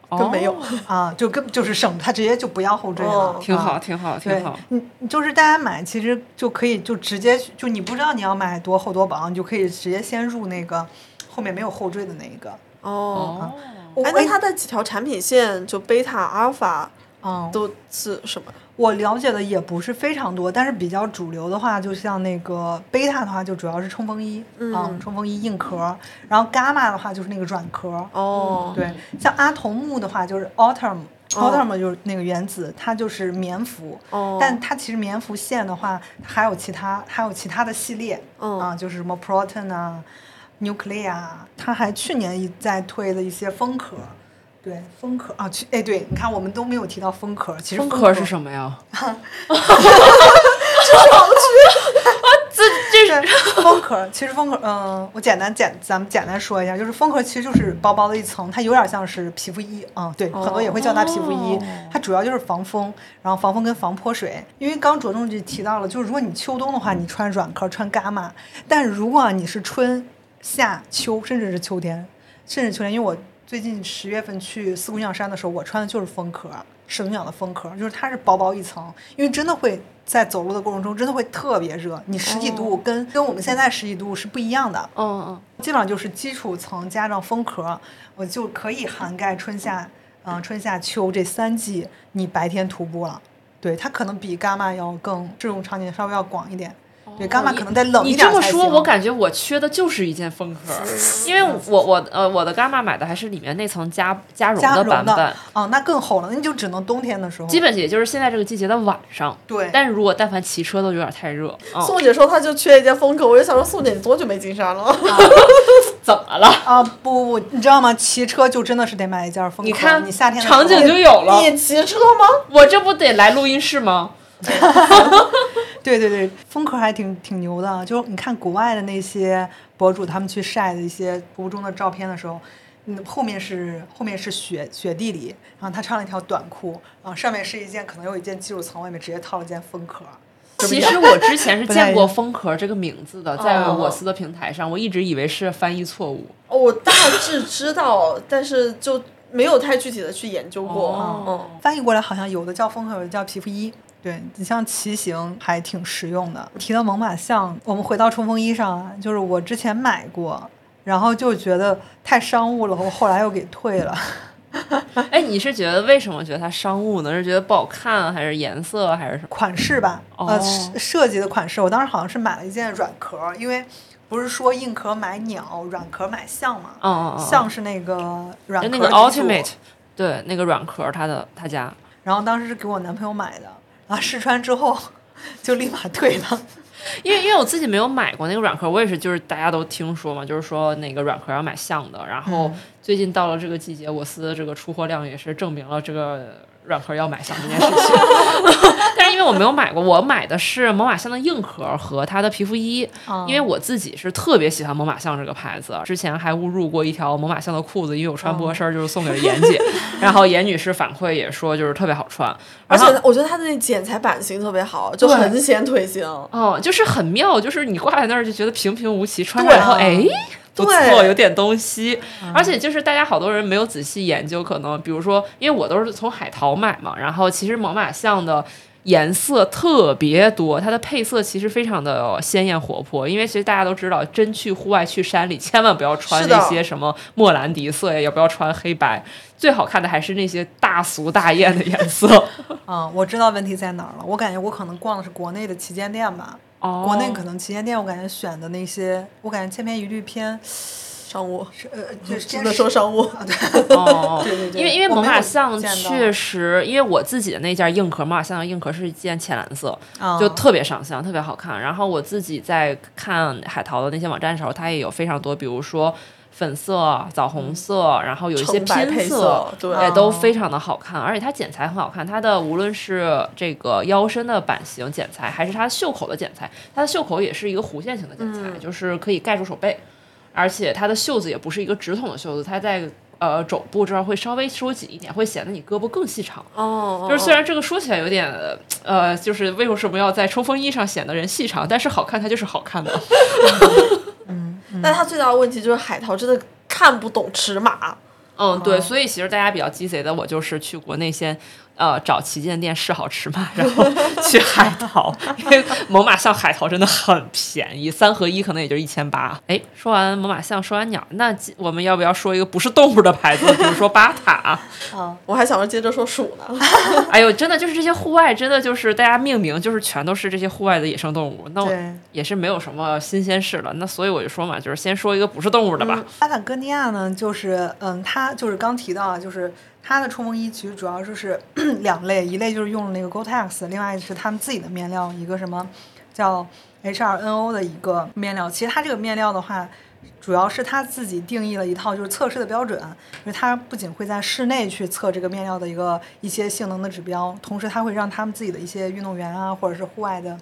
跟没有哦。啊，就跟就是省，它直接就不要后缀了，哦。挺好，啊挺好，挺好。，你你就是大家买，其实就可以就直接去就你不知道你要买多厚多薄，你就可以直接先入那个后面没有后缀的那一个。哦，哦，哎，那它的几条产品线就贝塔、阿尔法嗯，都是什么？我了解的也不是非常多，但是比较主流的话，就像那个贝塔的话，就主要是冲锋衣，嗯。冲锋衣硬壳，然后伽马的话就是那个软壳，哦，对，像阿童木的话就是 autumn。autumn 就是那个原子，它就是棉服，哦。但它其实棉服线的话，还有其他还有其他的系列，嗯啊，就是什么 proton 啊，nuclear 啊，它还去年一在推的一些风壳，对，风壳啊，去哎，对，你看我们都没有提到风壳，其实风壳壳是什么呀？对，风壳其实风壳，嗯、我简单简咱们简单说一下，就是风壳其实就是薄薄的一层，它有点像是皮肤衣，嗯，对，很多也会叫它皮肤衣，它主要就是防风，然后防风跟防泼水。因为刚着重就提到了，就是如果你秋冬的话，你穿软壳穿伽马，但如果你是春夏秋，甚至是秋天，甚至秋天，因为我最近十月份去四姑娘山的时候，我穿的就是风壳，始祖鸟的风壳，就是它是薄薄一层，因为真的会在走路的过程中真的会特别热，你十几度跟、跟我们现在十几度是不一样的，嗯嗯。基本上就是基础层加上风壳，我就可以涵盖春夏，嗯、春夏秋这三季你白天徒步了。对，它可能比伽马要更这种场景稍微要广一点。哦对，伽马可能得冷一你点才行。这么说，我感觉我缺的就是一件风壳，因为我我呃我的伽马买的还是里面那层加加绒的版本，哦，那更厚了，那就只能冬天的时候。基本也就是现在这个季节的晚上。对，但是如果但凡骑车都有点太热，嗯，宋姐说她就缺一件风壳，我就想说宋姐你多久没进山了？怎么了？啊不不，你知道吗？骑车就真的是得买一件风壳。你看你夏天场景就有了，你骑车吗？我这不得来录音室吗？对对对，风壳还挺挺牛的。啊就你看国外的那些博主，他们去晒的一些途中的照片的时候，嗯，后面是后面是雪雪地里，然后他穿了一条短裤，啊，上面是一件可能有一件技术层，外面直接套了件风壳。其实 我之前是见过“风壳”这个名字的，在哦我司的平台上，我一直以为是翻译错误。哦我大致知道，但是就没有太具体的去研究过。哦嗯，翻译过来好像有的叫风壳，有的叫皮肤衣。对你像骑行还挺实用的。提到猛犸象，我们回到冲锋衣上啊，就是我之前买过，然后就觉得太商务了，我后来又给退了。哎，你是觉得为什么觉得它商务呢？是觉得不好看，还是颜色，还是什么？款式吧，呃，哦设设计的款式，我当时好像是买了一件软壳儿，因为不是说硬壳买鸟，软壳买象嘛，嗯嗯嗯，象是那个软壳就那个 Ultimate，对，那个软壳，它的他家。然后当时是给我男朋友买的，然后试穿之后 就立马退了。因为因为我自己没有买过那个软壳，我也是就是大家都听说嘛，就是说那个软壳要买象的。然后嗯最近到了这个季节，我司的这个出货量也是证明了这个软壳要买象这件事情。但是因为我没有买过，我买的是猛犸象的硬壳和它的皮肤衣，嗯。因为我自己是特别喜欢猛犸象这个牌子，之前还误入过一条猛犸象的裤子，因为我穿不合身，就是送给了严姐。然后严女士反馈也说就是特别好穿，而且我觉得它的那剪裁版型特别好，就很显腿型。哦，就是很妙，就是你挂在那儿就觉得平平无奇，穿上以后，对哎，不错，对有点东西。而且就是大家好多人没有仔细研究，可能比如说，因为我都是从海淘买嘛，然后其实猛犸象的。颜色特别多，它的配色其实非常的鲜艳活泼。因为其实大家都知道，真去户外去山里，千万不要穿那些什么莫兰迪色呀，也不要穿黑白，最好看的还是那些大俗大艳的颜色。嗯，我知道问题在哪儿了。我感觉我可能逛的是国内的旗舰店吧，哦国内可能旗舰店我感觉选的那些，我感觉千篇一律偏商务，是呃，就是只能说商务。啊，对 哦，对对对，因为因为猛犸象确实，因为我自己的那件硬壳猛犸象的硬壳是一件浅蓝色，啊就特别上相，特别好看。然后我自己在看海淘的那些网站的时候，它也有非常多，比如说粉色、枣红色，然后有一些白拼配色对也都哦非常的好看。而且它剪裁很好看，它的无论是这个腰身的版型剪裁，还是它袖口的剪裁，它的袖口也是一个弧线型的剪裁，嗯就是可以盖住手背。而且它的袖子也不是一个直筒的袖子，它在呃肘部这儿会稍微收紧一点，会显得你胳膊更细长。哦，就是虽然这个说起来有点呃，就是为什么要在冲锋衣上显得人细长，但是好看它就是好看的。但它最大的问题就是海淘真的看不懂尺码。嗯，对，所以其实大家比较鸡贼的，我就是去国内先呃找旗舰店试好尺码，然后 去海淘，因为猛犸象海淘真的很便宜，三合一可能也就一千八。哎，说完猛犸象，说完鸟，那我们要不要说一个不是动物的牌子，比如说巴塔？啊，我还想着接着说鼠呢。哎呦，真的就是这些户外，真的就是大家命名就是全都是这些户外的野生动物，那我。也是没有什么新鲜事了。那所以我就说嘛，就是先说一个不是动物的吧。巴塔哥尼亚呢，就是嗯，它就是刚提到啊，就是它的冲锋衣其实主要就是 两类，一类就是用那个 Gore-Tex，另外是他们自己的面料，一个什么叫 H2NO 的一个面料。其实它这个面料的话，主要是他自己定义了一套就是测试的标准，因为它不仅会在室内去测这个面料的一个一些性能的指标，同时它会让他们自己的一些运动员啊，或者是户外的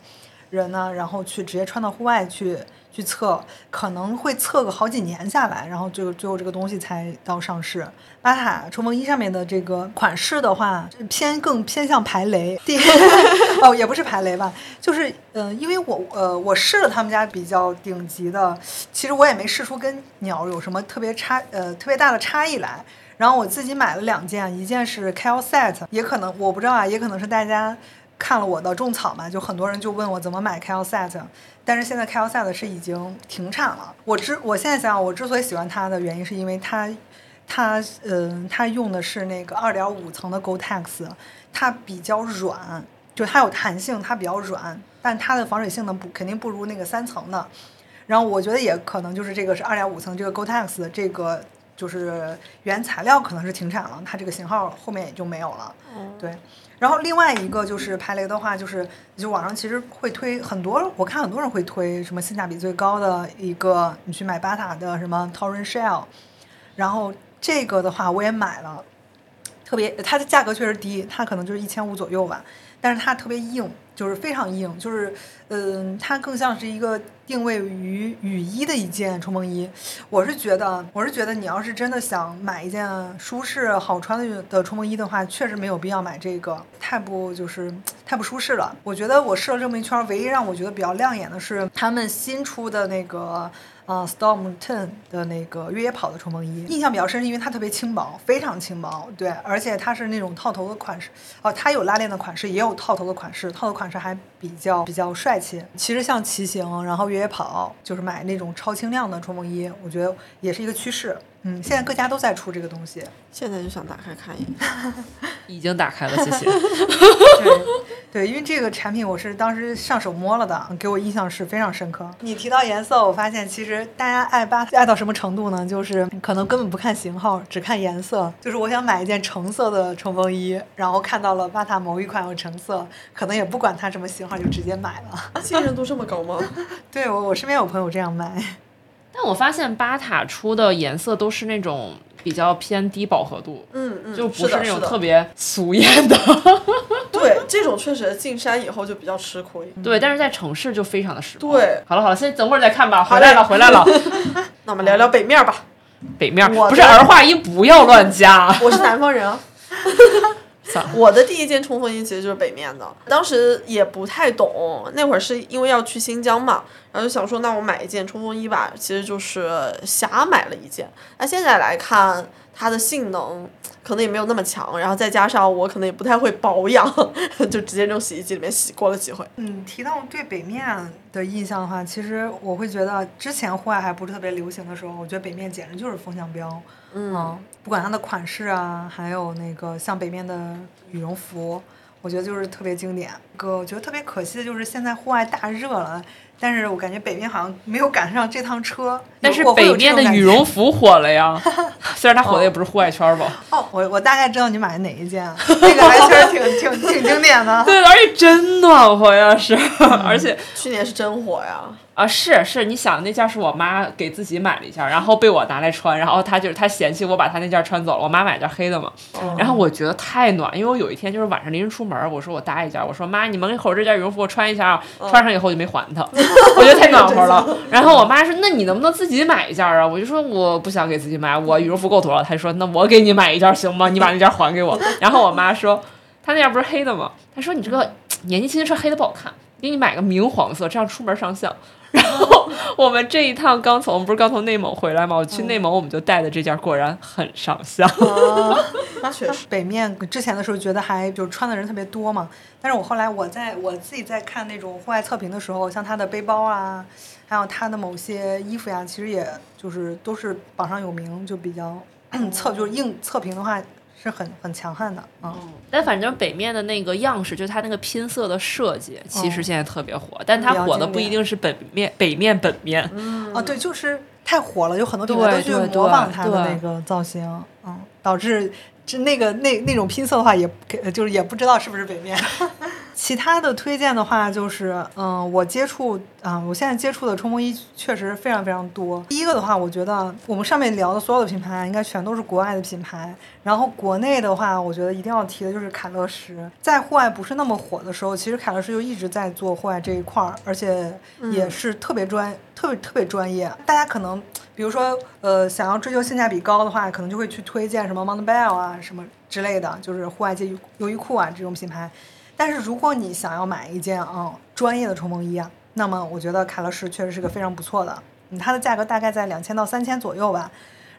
人呢，然后去直接穿到户外去去测，可能会测个好几年下来，然后最后最后这个东西才到上市。巴塔冲锋衣上面的这个款式的话，偏更偏向排雷，第 哦也不是排雷吧，就是嗯、呃因为我呃我试了他们家比较顶级的，其实我也没试出跟鸟有什么特别差呃特别大的差异来。然后我自己买了两件，一件是 Cal Set，也可能我不知道啊，也可能是大家看了我的种草嘛，就很多人就问我怎么买 Cal Set，但是现在 Cal Set 是已经停产了。我之我现在想想，我之所以喜欢它的原因，是因为它它嗯、它用的是那个二点五层的 Gore-Tex，它比较软。就它有弹性，它比较软，但它的防水性能不肯定不如那个三层的。然后我觉得也可能就是这个是二点五层这个 Gore-Tex 的这个就是原材料可能是停产了，它这个型号后面也就没有了。对。然后另外一个就是排雷的话，就是就网上其实会推很多，我看很多人会推什么性价比最高的一个，你去买巴塔的什么 Torrent Shell，然后这个的话我也买了，特别它的价格确实低，它可能就是一千五左右吧，但是它特别硬，就是非常硬，就是嗯、它更像是一个定位于雨衣的一件冲锋衣。我是觉得，我是觉得你要是真的想买一件舒适好穿的的冲锋衣的话，确实没有必要买这个，太不就是太不舒适了。我觉得我试了这么一圈，唯一让我觉得比较亮眼的是他们新出的那个。呃，Storm Ten 的那个越野跑的冲锋衣，印象比较深，是因为它特别轻薄，非常轻薄，对，而且它是那种套头的款式，哦，它有拉链的款式，也有套头的款式，套头款式还比较比较帅气。其实像骑行，然后越野跑，就是买那种超轻量的冲锋衣，我觉得也是一个趋势。嗯，现在各家都在出这个东西。现在就想打开看一眼。已经打开了，谢谢。对，对，因为这个产品我是当时上手摸了的，给我印象是非常深刻。你提到颜色，我发现其实大家爱巴爱到什么程度呢？就是可能根本不看型号，只看颜色。就是我想买一件橙色的冲锋衣，然后看到了巴塔某一款有橙色，可能也不管它什么型号，就直接买了。信任度这么高吗？对我，我身边有朋友这样买。但我发现巴塔出的颜色都是那种比较偏低饱和度，嗯嗯，就不是那种特别俗艳的。对这种确实进山以后就比较吃亏。对，但是在城市就非常的实用。对好了好了，先等会儿再看吧。回来了回来了，那我们聊聊北面吧。北面不是儿化音，不要乱加。我是南方人啊。我的第一件冲锋衣其实就是北面的，当时也不太懂，那会儿是因为要去新疆嘛，然后就想说那我买一件冲锋衣吧，其实就是瞎买了一件。那现在来看，它的性能可能也没有那么强，然后再加上我可能也不太会保养，就直接扔洗衣机里面洗过了几回。嗯，提到对北面的印象的话，其实我会觉得之前户外还不是特别流行的时候，我觉得北面简直就是风向标。嗯，不管它的款式啊，还有那个像北面的羽绒服，我觉得就是特别经典。哥我觉得特别可惜的就是现在户外大热了，但是我感觉北边好像没有赶上这趟车。但是北边的羽绒服火了呀，虽然它火的也不是户外圈吧。哦，我我大概知道你买的哪一件，那个还确实挺挺挺经典的。对，而且真暖和呀，是，而且去年是真火呀，啊，是是，你想那件是我妈给自己买了一件，然后被我拿来穿，然后她就是她嫌弃我把她那件穿走了，我妈买件黑的嘛，然后我觉得太暖，因为我有一天就是晚上临时出门，我说我搭一件，我说妈，你门口这件羽绒服我穿一下啊，穿上以后就没还她，我觉得太暖和了。然后我妈说，那你能不能自己买一件啊？我就说我不想给自己买，我羽绒服够多了。她就说那我给你买一件行吗？你把那件还给我。然后我妈说，她那件不是黑的吗？她说你这个 年纪轻轻穿黑的不好看，给你买个明黄色，这样出门上相。然后我们这一趟刚从，不是刚从内蒙回来嘛？我去内蒙，我们就带的这件，果然很上相。那确实。北面之前的时候觉得还就是穿的人特别多嘛，但是我后来我在我自己在看那种户外测评的时候，像他的背包啊，还有他的某些衣服呀，其实也就是都是榜上有名，就比较测就是硬测评的话是很很强悍的嗯。但反正北面的那个样式，就是它那个拼色的设计，其实哦现在特别火。但它火的不一定是北面北面本面，嗯啊，对，就是太火了，有很多品牌都去模仿它的那个造型，嗯，导致就那个那那种拼色的话也，也就是也不知道是不是北面。其他的推荐的话，就是嗯，我接触啊、我现在接触的冲锋衣确实非常非常多。第一个的话，我觉得我们上面聊的所有的品牌应该全都是国外的品牌，然后国内的话，我觉得一定要提的就是凯乐石。在户外不是那么火的时候，其实凯乐石就一直在做户外这一块儿，而且也是特别专、特别特别专业。大家可能比如说呃，想要追求性价比高的话，可能就会去推荐什么 Montbell 啊什么之类的，就是户外界优衣库啊这种品牌。但是如果你想要买一件啊、专业的冲锋衣啊，那么我觉得凯乐石确实是个非常不错的，嗯，它的价格大概在两千到三千左右吧。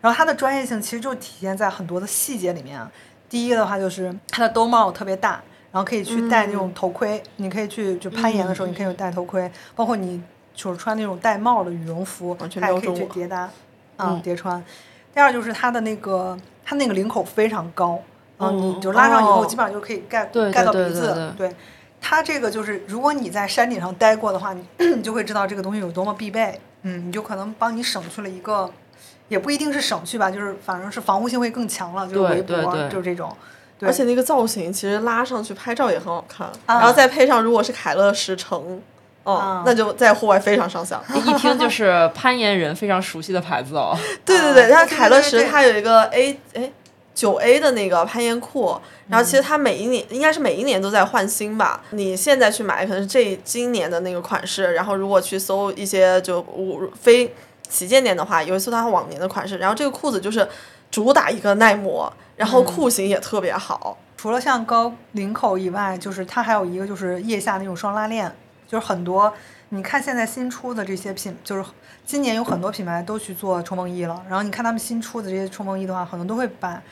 然后它的专业性其实就体现在很多的细节里面啊。第一个的话就是它的兜帽特别大，然后可以去戴那种头盔，你可以去就攀岩的时候你可以戴头盔，包括你就是穿那种戴帽的羽绒服，完全它也可以去叠搭，啊、叠穿。第二就是它的那个它那个领口非常高，啊，你就拉上以后哦基本上就可以盖盖到鼻子，对对对对。它这个就是，如果你在山顶上待过的话，你 你就会知道这个东西有多么必备。嗯，你就可能帮你省去了一个，也不一定是省去吧，就是反正是防护性会更强了，就是围脖，对对就是这种。对而且那个造型其实拉上去拍照也很好看，啊然后再配上如果是凯乐石城，哦，啊那就在户外非常上相。一听就是攀岩人非常熟悉的牌子哦。对对对，但啊对是凯乐石它有一个 A 哎九 A 的那个攀岩裤，然后其嗯实它每一年应该是每一年都在换新吧。你现在去买可能是这今年的那个款式，然后如果去搜一些就无非旗舰店的话，有一搜它往年的款式，然后这个裤子就是主打一个耐磨，然嗯后裤型也特别好。除了像高领口以外，就是它还有一个就是腋下那种双拉链，就是很多你看现在新出的这些品，就是今年有很多品牌都去做冲锋衣了，然后你看他们新出的这些冲锋衣的话，很多都会把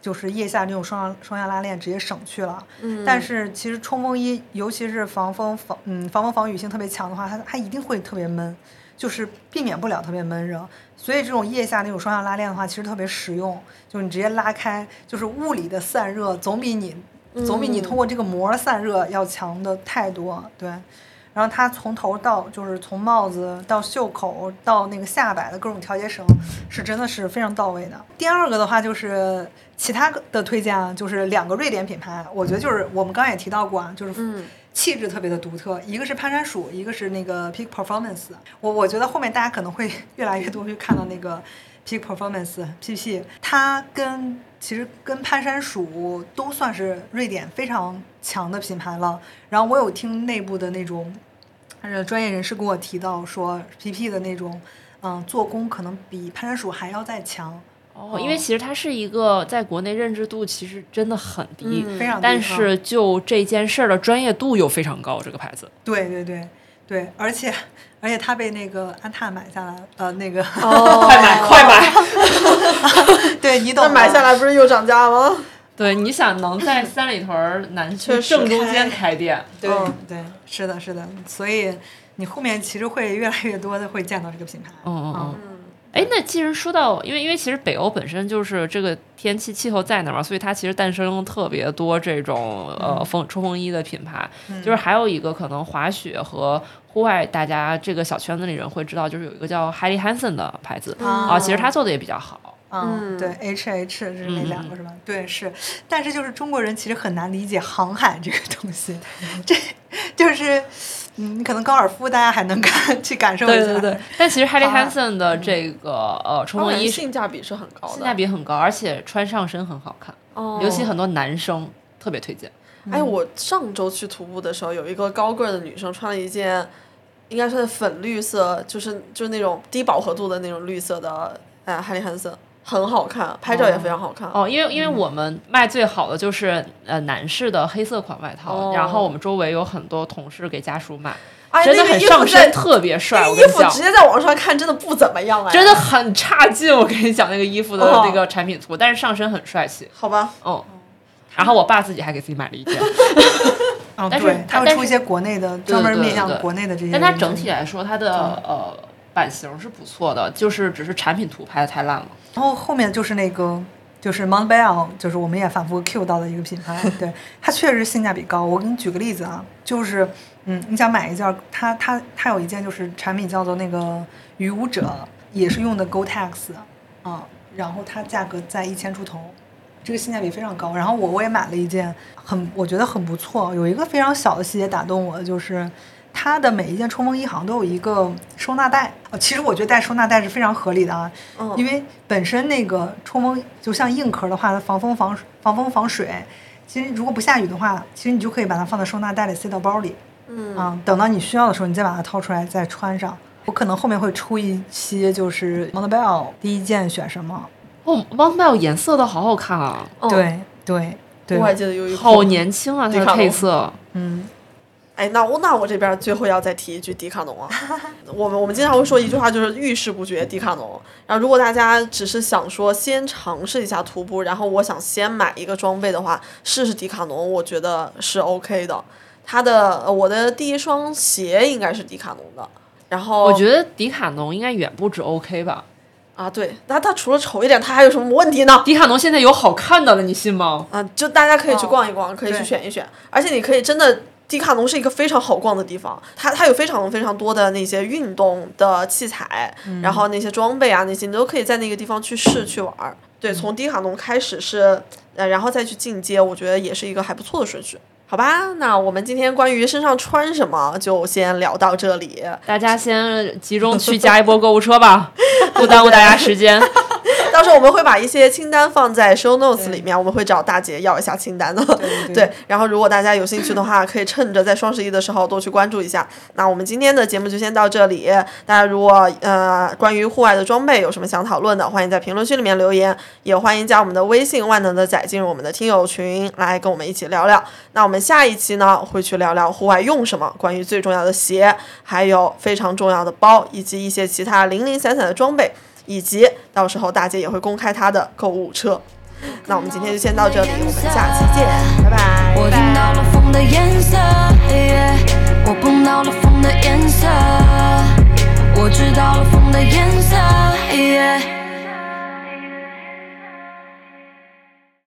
就是腋下这种双双向拉链直接省去了。嗯但是其实冲锋衣，尤其是防风防嗯防风防雨性特别强的话，它它一定会特别闷，就是避免不了特别闷热。所以这种腋下那种双向拉链的话，其实特别实用，就是你直接拉开，就是物理的散热总比你总比你通过这个膜散热要强的太多。对，然后它从头到就是从帽子到袖口到那个下摆的各种调节绳，是真的是非常到位的。第二个的话就是其他的推荐啊，就是两个瑞典品牌，我觉得就是我们刚刚也提到过啊，就是嗯气质特别的独特，一个是攀山鼠，一个是那个 Peak Performance。我我觉得后面大家可能会 越来越多去看到那个 Peak Performance PP，它跟其实跟攀山鼠都算是瑞典非常强的品牌了。然后我有听内部的那种呃专业人士跟我提到说，PP 的那种嗯做工可能比攀山鼠还要再强，哦，因为其实它是一个在国内认知度其实真的很低，嗯非常低但啊是就这件事儿的专业度又非常高，这个牌子。对对对对，而且而且它被那个安踏买下来，呃，那个哦快 买快买！对你懂，那买下来不是又涨价吗？对，你想能在三里屯儿南区正中间开店，对、嗯对，是的，是的，所以你后面其实会越来越多的会见到这个品牌。嗯嗯嗯。嗯，哎，那既然说到，因为因为其实北欧本身就是这个天气气候在那儿嘛，所以它其实诞生特别多这种呃风冲锋衣的品牌。就是还有一个可能滑雪和户外，大家这个小圈子里人会知道，就是有一个叫 Helly Hansen 的牌子啊啊，其实它做的也比较好。嗯，嗯对，H H 是那嗯两个是吧？对，是，但是就是中国人其实很难理解航海这个东西，这就是，嗯，你可能高尔夫大家还能感 去感受一下，对对对，但其实 Helly 啊 Hansen 的这个呃冲锋衣性价比是很高的，性价比很高，而且穿上身很好看，哦。尤其很多男生特别推荐。哎，我上周去徒步的时候，有一个高个儿的女生穿了一件，应该是粉绿色，就是就是那种低饱和度的那种绿色的，哎，哈利汉森，很好看，拍照也非常好看。哦，因为因为我们卖最好的就是呃男士的黑色款外套，哦然后我们周围有很多同事给家属买，哎，真的很上身，在特别帅。那我跟你衣服直，接在网上看，真的不怎么样哎，真的很差劲。我跟你讲那个衣服的哦那个产品图，但是上身很帅气。好吧？嗯，然后我爸自己还给自己买了一件，嗯，但是对，他会出一些国内的专门面向国内的这些，但它整体来说，它的呃版型是不错的，就是只是产品图拍的太烂了。然后后面就是那个就是 Montbell，就是我们也反复 Q 到的一个品牌，对，它确实性价比高。我给你举个例子啊，就是嗯，你想买一件，它它它有一件就是产品叫做那个鱼舞者，也是用的 Gore-Tex 啊，然后它价格在一千出头。这个性价比非常高，然后我我也买了一件，很我觉得很不错。有一个非常小的细节打动我的，就是它的每一件冲锋衣好像都有一个收纳袋。呃其实我觉得带收纳袋是非常合理的啊，嗯因为本身那个冲锋就像硬壳的话，它防风防防风防水。其实如果不下雨的话，其实你就可以把它放在收纳袋里塞到包里，嗯啊，等到你需要的时候，你再把它掏出来再穿上。我可能后面会出一期，就是 Montbell 第一件选什么？哦，Montbell 颜色都好好看啊，嗯对对对我，还记得有一好年轻啊，它的配色。嗯，哎，那我那我这边最后要再提一句迪卡侬啊，我们我们经常会说一句话，就是遇事不决迪卡侬。然后如果大家只是想说先尝试一下徒步，然后我想先买一个装备的话，试试迪卡侬，我觉得是 OK 的。它的呃我的第一双鞋应该是迪卡侬的，然后我觉得迪卡侬应该远不止 OK 吧？啊对，那它除了丑一点，它还有什么问题呢？迪卡侬现在有好看的了，你信吗？啊，就大家可以去哦逛一逛，可以去选一选，而且你可以真的迪卡侬是一个非常好逛的地方，它它有非常非常多的那些运动的器材，然后那些装备啊那些你都可以在那个地方去试去玩儿。对，从迪卡侬开始是，呃，然后再去进阶，我觉得也是一个还不错的顺序。好吧，那我们今天关于身上穿什么就先聊到这里。大家先集中去 加一波购物车吧，不耽误大家时间。到时候我们会把一些清单放在 show notes 里面，我们会找大姐要一下清单的。对 对然后如果大家有兴趣的话，可以趁着在双十一的时候多去关注一下。那我们今天的节目就先到这里。大家如果呃关于户外的装备有什么想讨论的，欢迎在评论区里面留言，也欢迎加我们的微信万能的仔进入我们的听友群来跟我们一起聊聊。那我们下一期呢会去聊聊户外用什么，关于最重要的鞋，还有非常重要的包，以及一些其他零零散散的装备。以及到时候大姐也会公开她的购物车。那我们今天就先到这里我们下期见拜拜我听到了风的颜色我碰到了风的颜色。我知道了风的颜色